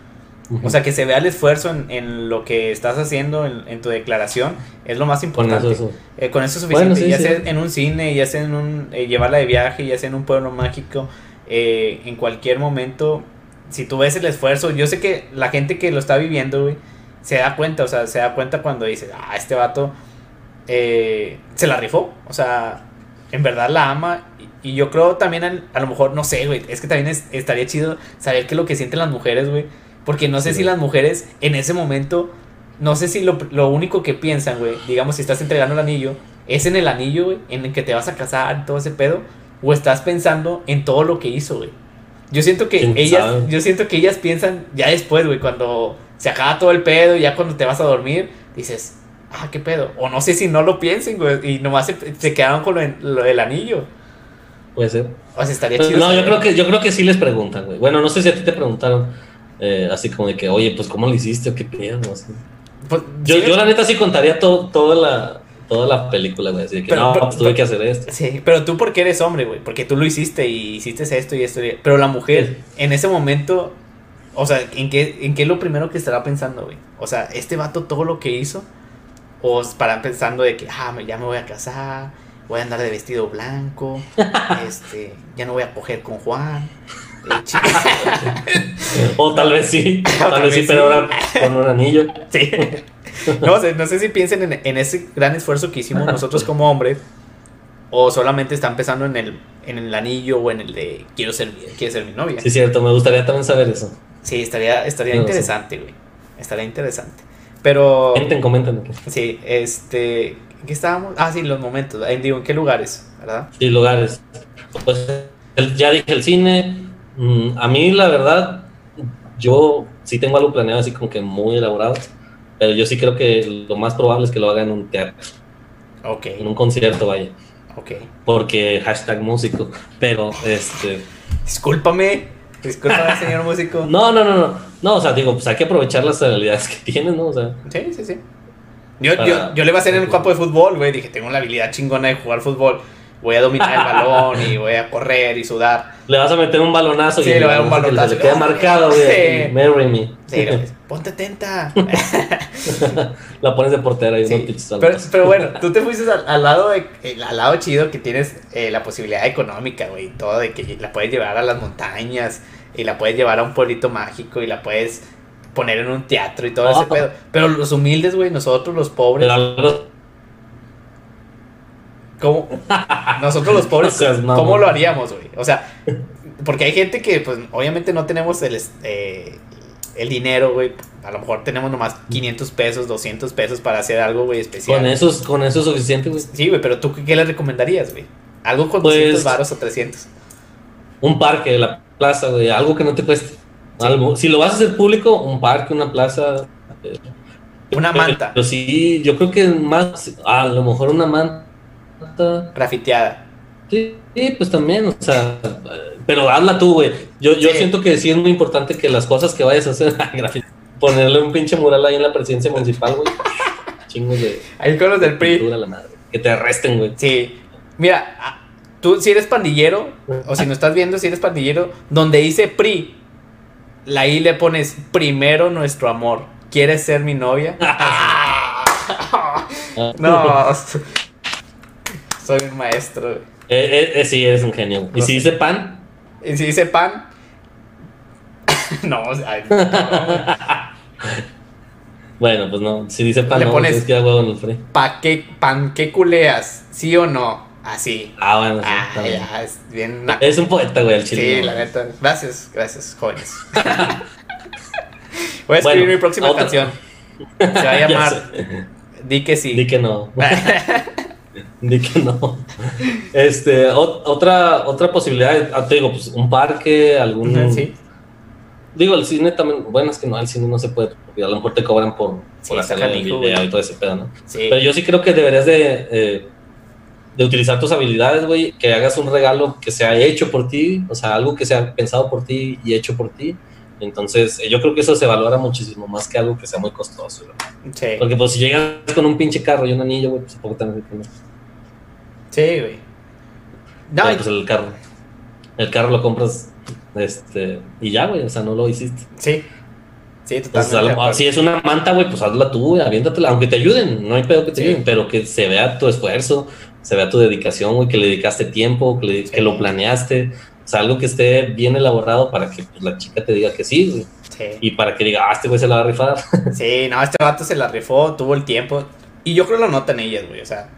o sea, que se vea el esfuerzo en, lo que estás haciendo en, tu declaración es lo más importante. Eh, con eso, es suficiente. ya sea en un cine, ya sea en un. Eh, llevarla de viaje, ya sea en un pueblo mágico, eh, en cualquier momento. Si tú ves el esfuerzo, yo sé que la gente que lo está viviendo, güey, se da cuenta, o sea, se da cuenta cuando dice, ah, este vato se la rifó. O sea, en verdad la ama. Y, yo creo también, a, lo mejor, no sé, güey, es que también estaría chido saber qué es lo que sienten las mujeres, güey porque no sé si las mujeres en ese momento, no sé si lo, lo único que piensan, güey, digamos, si estás entregando el anillo, es en el anillo, güey, en el que te vas a casar, todo ese pedo, o estás pensando en todo lo que hizo, güey. Yo siento que ellas, yo siento que ellas piensan ya después, güey, cuando se acaba todo el pedo, ya cuando te vas a dormir, dices, ah, qué pedo. O no sé si no lo piensen, güey, y nomás se, se quedaron con lo, del anillo. Puede ser. O sea, estaría chido. No, yo creo que, yo creo que sí les preguntan, güey. Bueno, no sé si a ti te preguntaron. Eh, así como de que, oye, pues ¿cómo lo hiciste? ¿Qué pedo? Pues, yo, yo la neta sí contaría todo, toda, la, toda la película, güey. Así de que no, pues, tuve que hacer esto. Sí, pero tú porque eres hombre, güey. Porque tú lo hiciste y hiciste esto y esto. Pero la mujer, en ese momento, o sea, ¿en qué, ¿en qué es lo primero que estará pensando, güey? O sea, este vato todo lo que hizo. O para pensando de que, ah, ya me voy a casar, voy a andar de vestido blanco, este, ya no voy a coger con Juan. o tal vez sí, tal, vez, sí, pero ahora con un anillo. Sí. No, sé, no sé si piensen en, ese gran esfuerzo que hicimos nosotros como hombres, o solamente están pensando en el, en el anillo o en el de quiero ser, quiero ser mi novia. Sí, cierto, me gustaría también saber eso. Sí, estaría, estaría interesante, güey. Estaría interesante. Pero. Comenten, comenten. Sí, este. ¿En qué estábamos? Ah, sí, los momentos. Digo, ¿en qué lugares? ¿Verdad? Sí, lugares. Pues ya dije el cine, Mm, a mí, la verdad, yo sí tengo algo planeado así como que muy elaborado, pero yo sí creo que lo más probable es que lo haga en un teatro. Ok. En un concierto, vaya. Ok. Porque hashtag músico, pero este... Discúlpame, discúlpame, señor músico. No, no, no, no. No, o sea, digo, pues hay que aprovechar las habilidades que tienes, ¿no? O sea... Sí, sí, sí. Yo, yo, yo le iba a hacer en el campo de fútbol, güey. Dije, tengo la habilidad chingona de jugar fútbol voy a dominar el balón y voy a correr y sudar. Le vas a meter un balonazo sí, y le voy a un balonazo. Se le queda marcado, güey. Marry me. Sí, ponte tenta. la pones de portera y sí. pero, pero bueno, tú te fuiste al, lado de, al lado chido que tienes eh, la posibilidad económica, güey, todo de que la puedes llevar a las montañas y la puedes llevar a un pueblito mágico y la puedes poner en un teatro y todo ese pedo. Pero los humildes, güey, nosotros los pobres. ¿Cómo? Nosotros los pobres, ¿cómo lo haríamos, güey? O sea, porque hay gente que, pues, obviamente no tenemos el, eh, el dinero, güey. A lo mejor tenemos nomás 500 pesos, 200 pesos para hacer algo, güey, especial. Con eso, con eso es suficiente, güey. Sí, güey, pero ¿tú qué le recomendarías, güey? Algo con 200 pues, varos o 300. Un parque, la plaza, güey, algo que no te cueste. Algo. Si lo vas a hacer público, un parque, una plaza. Eh, una manta. Pero sí, yo creo que más, a lo mejor una manta Grafiteada. Sí, pues también, o sea, pero hazla tú, güey. Yo, yo siento que sí es muy importante que las cosas que vayas a hacer, ponerle un pinche mural ahí en la presidencia municipal, güey. Chingos de. Ahí con los del PRI. que te arresten, güey. Sí. Mira, ah, tú si eres pandillero, o si no estás viendo, si eres pandillero, donde dice PRI, la I le pones primero nuestro amor. ¿Quieres ser mi novia? no. Soy un maestro. Eh, eh, eh, sí, eres un genio. ¿Y si dice pan? ¿Y si dice pan? no, o sea, Bueno, pues no. Si dice pan, Le no, pones que huevo en el ¿Pa qué, pan qué culeas? ¿Sí o no? Así. Ah, bueno, sí. Ah, ya, es bien. Es un poeta, güey, el chile. Sí, ¿no? la neta. Gracias, gracias, jóvenes. Voy a escribir Bueno, mi próxima otra- canción. Se va a llamar. Di que sí. Di que no. Que no. Este, ot- otra, otra posibilidad, ah, te digo, pues un parque, algún. sí, Digo, el cine también, bueno, es que no, el cine no se puede, porque a lo mejor te cobran por, Sí, por está hacer el video güey. y todo ese pedo, ¿no? sí. Pero yo sí creo que deberías de, eh, de utilizar tus habilidades, güey, que hagas un regalo que sea hecho por ti, o sea, algo que sea pensado por ti y hecho por ti. Entonces, eh, yo creo que eso se valora muchísimo más que algo que sea muy costoso. Sí, Porque pues si llegas con un pinche carro y un anillo, güey, pues tampoco te no. sí, güey. No, Pero, pues el carro. El carro lo compras este y ya, güey, o sea, no lo hiciste. sí. Sí, Entonces, totalmente. acuerdo. si es una manta, güey, pues hazla tú, güey, aviéntatela, aunque te ayuden, no hay pedo que te Sí. ayuden, pero que se vea tu esfuerzo, se vea tu dedicación, güey, que le dedicaste tiempo, que, le- Sí. que lo planeaste, o sea, algo que esté bien elaborado para que pues, la chica te diga que sí, güey, Sí. y para que diga, ah, este güey se la va a rifar. Sí, no, este vato se la rifó, tuvo el tiempo. Y yo creo que lo notan ellas, güey. O sea,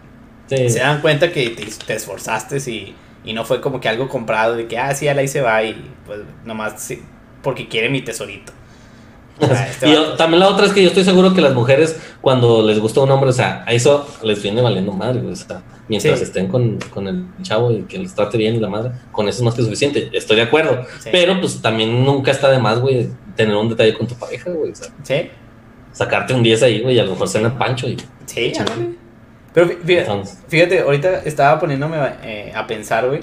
Sí. se dan cuenta que te, te esforzaste y, y no fue como que algo comprado de que, ah, sí, la hice va y pues nomás sí, porque quiere mi tesorito. O sea, este y yo- también la otra es que yo estoy seguro que las mujeres, cuando les gusta un hombre, o sea, a eso les viene valiendo madre, güey. O sea, mientras Sí. estén con, con el chavo y que les trate bien y la madre, con eso es más que suficiente. Estoy de acuerdo. Sí. Pero pues también nunca está de más, güey, tener un detalle con tu pareja, güey. Sí, sacarte un 10 ahí, güey, y a lo mejor cena pancho y sí, ándale. Pero fí- fíjate, fíjate, ahorita estaba poniéndome eh, a pensar, güey.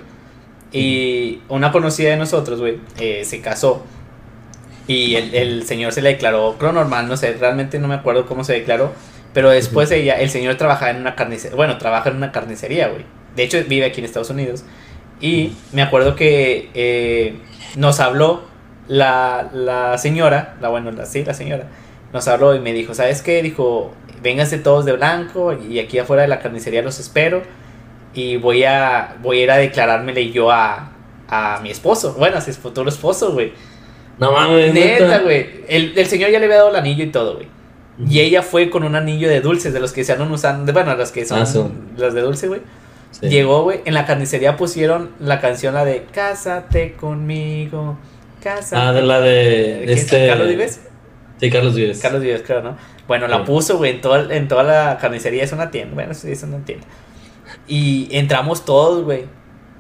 Y una conocida de nosotros, güey, eh, se casó. Y el, el señor se le declaró, creo normal, no sé, realmente no me acuerdo cómo se declaró. Pero después ella, el señor trabajaba en una carnicería, bueno, trabaja en una carnicería, güey. De hecho, vive aquí en Estados Unidos. Y me acuerdo que eh, nos habló la, la señora, la bueno, la, sí, la señora, nos habló y me dijo, ¿sabes qué? Dijo, vénganse todos de blanco y aquí afuera de la carnicería los espero. Y voy a, voy a ir a declarármele yo a, a mi esposo, bueno, a su futuro esposo, güey. No mames, Neta, güey. El, el señor ya le había dado el anillo y todo, güey. Y ella fue con un anillo de dulces, de los que se andan usando, bueno, los que son Ah, los de dulce, güey. Sí. Llegó, güey, en la carnicería pusieron la canción, la de Cásate conmigo, cásate. Ah, de la de ¿Quién es? este. ¿Carlos Vives? Sí, Carlos Vives. Carlos Vives, creo, ¿no? Bueno, la Sí. puso, güey, en, toda- en toda la carnicería, es una tienda, bueno, sí, es una tienda. Y entramos todos, güey,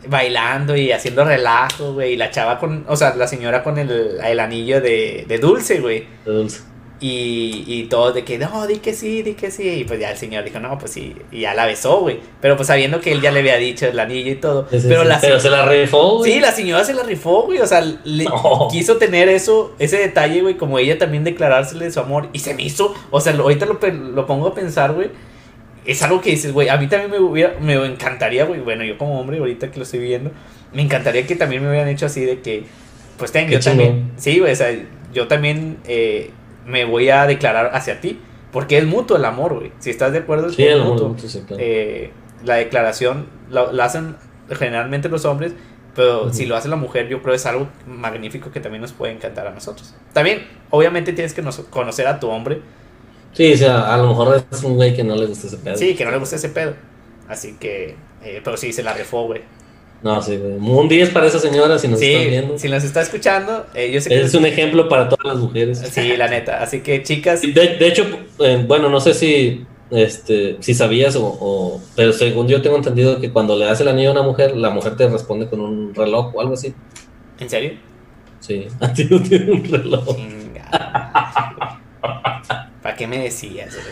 bailando y haciendo relajo, güey, y la chava con, o sea, la señora con el, el anillo de, de dulce, güey. De dulce. Y, y todos de que, no, di que sí, di que sí. Y pues ya el señor dijo, no, pues sí. Y ya la besó, güey. Pero pues sabiendo que él ya le había dicho el anillo y todo. Sí, pero sí. la Pero se la rifó, güey. Sí, la señora se la rifó, güey. O sea, le No. quiso tener eso, ese detalle, güey, como ella también declarársele su amor. Y se me hizo, o sea, lo- ahorita lo, lo pongo a pensar, güey. Es algo que dices, güey, a mí también me, hubiera, me encantaría, güey. Bueno, yo como hombre, ahorita que lo estoy viendo, me encantaría que también me hubieran hecho así de que, pues ten, yo también. Sí, güey, o sea, yo también eh, me voy a declarar hacia ti. Porque es mutuo el amor, güey. Si estás de acuerdo, es Sí, el mutuo mutuo, sí, claro. eh, la declaración la, la hacen generalmente los hombres, pero si lo hace la mujer, yo creo que es algo magnífico que también nos puede encantar a nosotros. También, obviamente, tienes que nos- conocer a tu hombre, Sí, o sea, a lo mejor es un güey que no le gusta ese pedo. sí, que no le gusta ese pedo. Así que, eh, pero sí, se la refó, güey. No, sí, güey. Un 10 para esa señora si nos Sí, están viendo. si nos está escuchando, eh, yo sé que. Es un ejemplo para todas las mujeres. Sí, la neta. Así que, chicas, De, de hecho, eh, bueno, no sé si este si sabías o, o- pero según yo tengo entendido que cuando le das el anillo a una mujer, la mujer te responde con un reloj o algo así. ¿en serio? Sí, a ti no tiene un reloj. ¿Para qué me decías?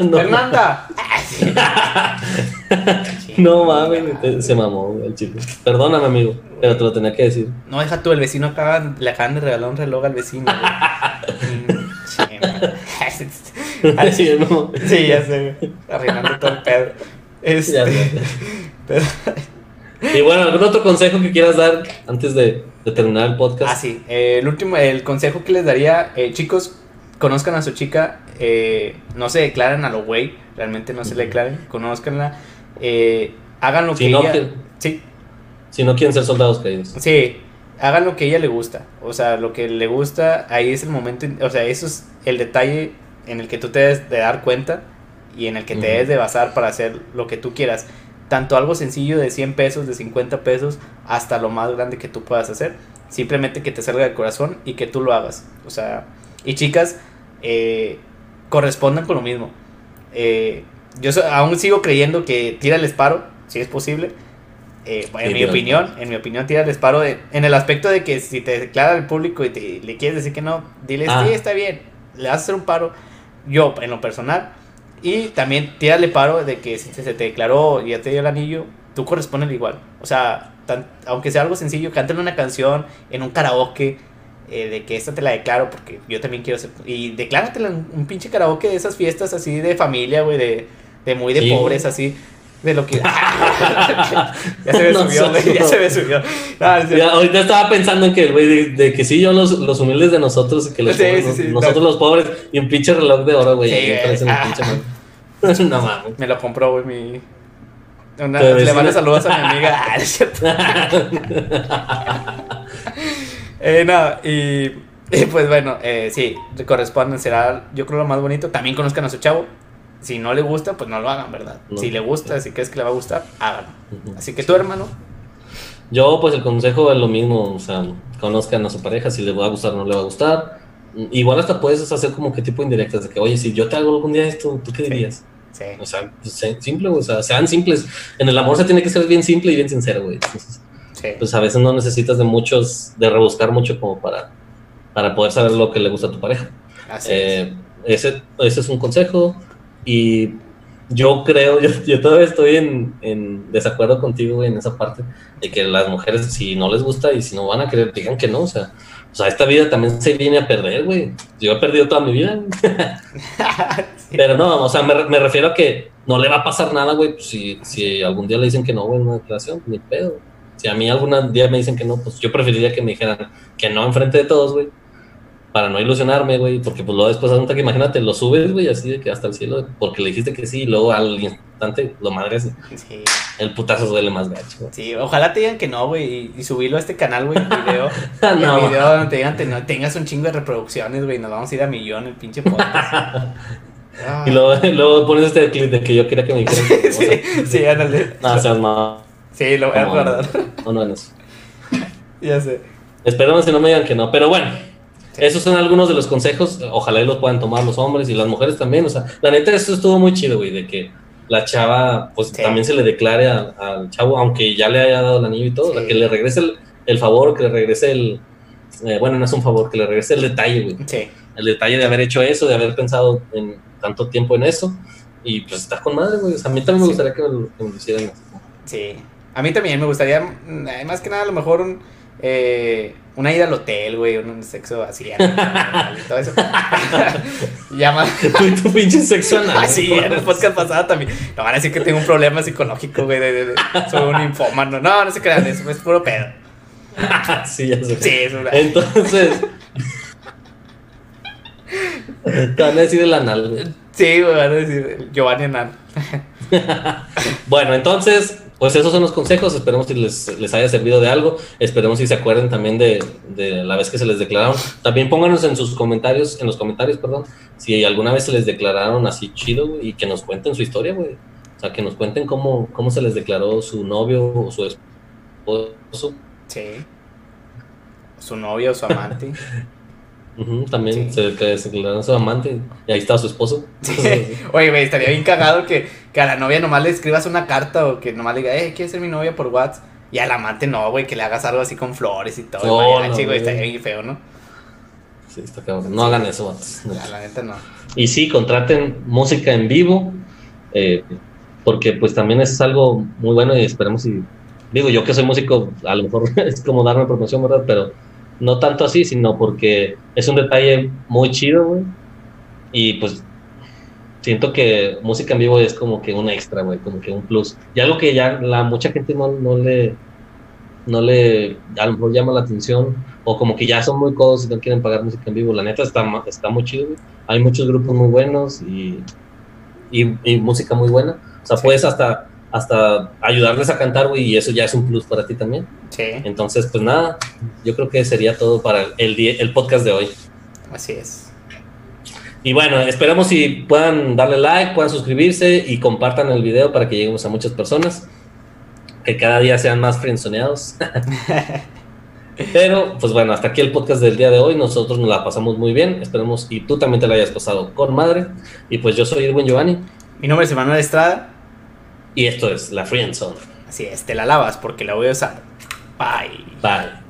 No, Fernanda. no mames, te- se mamó el chico. Perdóname, amigo, pero te lo tenía que decir. No, deja tú, el vecino acaba, le acaban de regalar un reloj al vecino. Mm, Sí, no. sí, ya sé. Arruinando todo el pedo. Este, Ya sé. pero- Y bueno, ¿algún otro consejo que quieras dar antes de, de terminar el podcast? ah, sí. eh, el último, el consejo que les daría, eh, chicos, conozcan a su chica, eh, no se declaren a lo güey, realmente no se le declaren, conózcanla, eh, hagan lo Si que no, ella... que- Sí, Si no quieren ser soldados caídos. Sí, hagan lo que ella le gusta. O sea, lo que le gusta, ahí es el momento, o sea, eso es el detalle en el que tú te debes de dar cuenta y en el que te debes de basar para hacer lo que tú quieras. tanto algo sencillo de 100 pesos, de 50 pesos, hasta lo más grande que tú puedas hacer. Simplemente que te salga del corazón y que tú lo hagas. O sea, y chicas, eh, correspondan con lo mismo. Eh, yo aún sigo creyendo que tira el esparo, si es posible. Eh, en mi opinión, en mi opinión, tira el esparo en el aspecto de que si te declara el público y te, le quieres decir que no, dile, ah. sí, está bien, le vas a hacer un paro. Yo, en lo personal, y también tírale paro de que si se te declaró y ya te dio el anillo, tú correspondes igual. O sea, aunque sea algo sencillo, cántale una canción en un karaoke eh, de que esta te la declaro porque yo también quiero ser. Y decláratela en un pinche karaoke de esas fiestas así de familia, güey, de, de muy de pobres, así. De lo que. ya se me subió, güey. Ya se me subió. ahorita estaba pensando en que, güey, de, que sí, yo los, los humildes de nosotros, que los nosotros los pobres, y un pinche reloj de oro, güey. Sí, no mames. Me lo compró, güey, mi. le mando saludos a mi amiga. Ah, eh, no, y, pues bueno, eh, sí, corresponden, será yo creo lo más bonito. También conozcan a su chavo. Si no le gusta, pues no lo hagan, ¿verdad? si le gusta, si crees que le va a gustar, háganlo. Así que tú, hermano. Yo, pues el consejo es lo mismo, o sea, conozcan a su pareja, si le va a gustar o no le va a gustar. Igual hasta puedes hacer como que tipo indirectas de que, oye, si yo te hago algún día esto, ¿tú qué dirías? Sí. O sea, pues, simple, o sea, sean simples. En el amor se tiene que ser bien simple y bien sincero, güey. sí. Pues a veces no necesitas de muchos, de rebuscar mucho como para, para poder saber lo que le gusta a tu pareja. Así eh, Ese, ese es un consejo. Y yo creo, yo, yo todavía estoy en, en, desacuerdo contigo, güey, en esa parte de que las mujeres, si no les gusta y si no van a querer, digan que no, o sea, o sea, esta vida también se viene a perder, güey. Yo he perdido toda mi vida. Pero no, o sea, me, me, refiero a que no le va a pasar nada, güey, pues si, si algún día le dicen que no, güey, una declaración, ni pedo. Si a mí algún día me dicen que no, pues yo preferiría que me dijeran que no enfrente de todos, güey para no ilusionarme, güey, porque pues luego después que imagínate, lo subes, güey, así de que hasta el cielo, porque le dijiste que sí, y luego al instante lo madres. Sí. El putazo duele más gacho. Güey. Sí, ojalá te digan que no, güey, y, subirlo a este canal, güey, video. no. El video donde te digan que no tengas un chingo de reproducciones, güey, nos vamos a ir a millón el pinche podcast. Y luego, luego, pones este clip de que yo quería que me dijeran. Que, sí, sí, ándale. No, seas más. Sí, lo voy a guardar. No, no, no. Ya sé. Esperemos que no me digan que no, pero bueno. Esos son algunos de los consejos, ojalá y los puedan tomar los hombres y las mujeres también, o sea, la neta esto estuvo muy chido, güey, de que la chava, pues también se le declare al chavo, aunque ya le haya dado el anillo y todo, que le regrese el, el, favor, que le regrese el, eh, bueno, no es un favor, que le regrese el detalle, güey. Sí. El detalle de haber hecho eso, de haber pensado en tanto tiempo en eso, y pues está con madre, güey, o sea, a mí también me gustaría que me, lo, hicieran así. Sí, a mí también me gustaría, mm, más que nada, a lo mejor un eh, una ida al hotel, güey, un sexo así, todo eso. Llama. tu, tu pinche sexo anal. Así, en el podcast pasado también. No van a decir que tengo un problema psicológico, güey, de, de, soy un infómano. No, no se crean, eso es puro pedo. sí, ya sé. Sí, es verdad. Entonces. Te van a decir el anal, güey. Sí, güey, van a decir Giovanni Anal. bueno, entonces, pues esos son los consejos, esperemos que les, les haya servido de algo, esperemos si se acuerden también de, de, la vez que se les declararon. También pónganos en sus comentarios, en los comentarios, perdón, si alguna vez se les declararon así chido y que nos cuenten su historia, güey. O sea, que nos cuenten cómo, cómo se les declaró su novio o su esposo. Sí. Su novio o su amante. también se, declaró a su amante y ahí está su esposo. Oye, güey, estaría bien cagado que, que, a la novia nomás le escribas una carta o que nomás le diga, eh, ¿quieres ser mi novia por WhatsApp? Y al amante no, güey, que le hagas algo así con flores y todo. No, no, güey, estaría bien feo, ¿no? Sí, está cabrón. No hagan eso, vatos. la neta no. Y sí, contraten música en vivo, eh, porque pues también es algo muy bueno y esperemos y... Digo, yo que soy músico, a lo mejor es como darme promoción, ¿verdad? Pero no tanto así, sino porque es un detalle muy chido, güey. Y pues siento que música en vivo es como que un extra, güey, como que un plus. Y algo que ya la mucha gente no, no le no le a lo mejor llama la atención o como que ya son muy codos y no quieren pagar música en vivo. La neta está, está muy chido, güey. Hay muchos grupos muy buenos y, y, música muy buena. O sea, puedes hasta hasta ayudarles a cantar, güey, y eso ya es un plus para ti también. Sí. Entonces, pues nada, yo creo que sería todo para el, el podcast de hoy. Así es. Y bueno, esperamos si puedan darle like, puedan suscribirse y compartan el video para que lleguemos a muchas personas. que cada día sean más frenzoneados. Pero, pues bueno, hasta aquí el podcast del día de hoy. Nosotros nos la pasamos muy bien. Esperemos y tú también te la hayas pasado con madre. Y pues yo soy Edwin Giovanni. Mi nombre es Emanuel Estrada. Y esto es La Friendzone. Así es, te la lavas porque la voy a usar. Bye. Bye.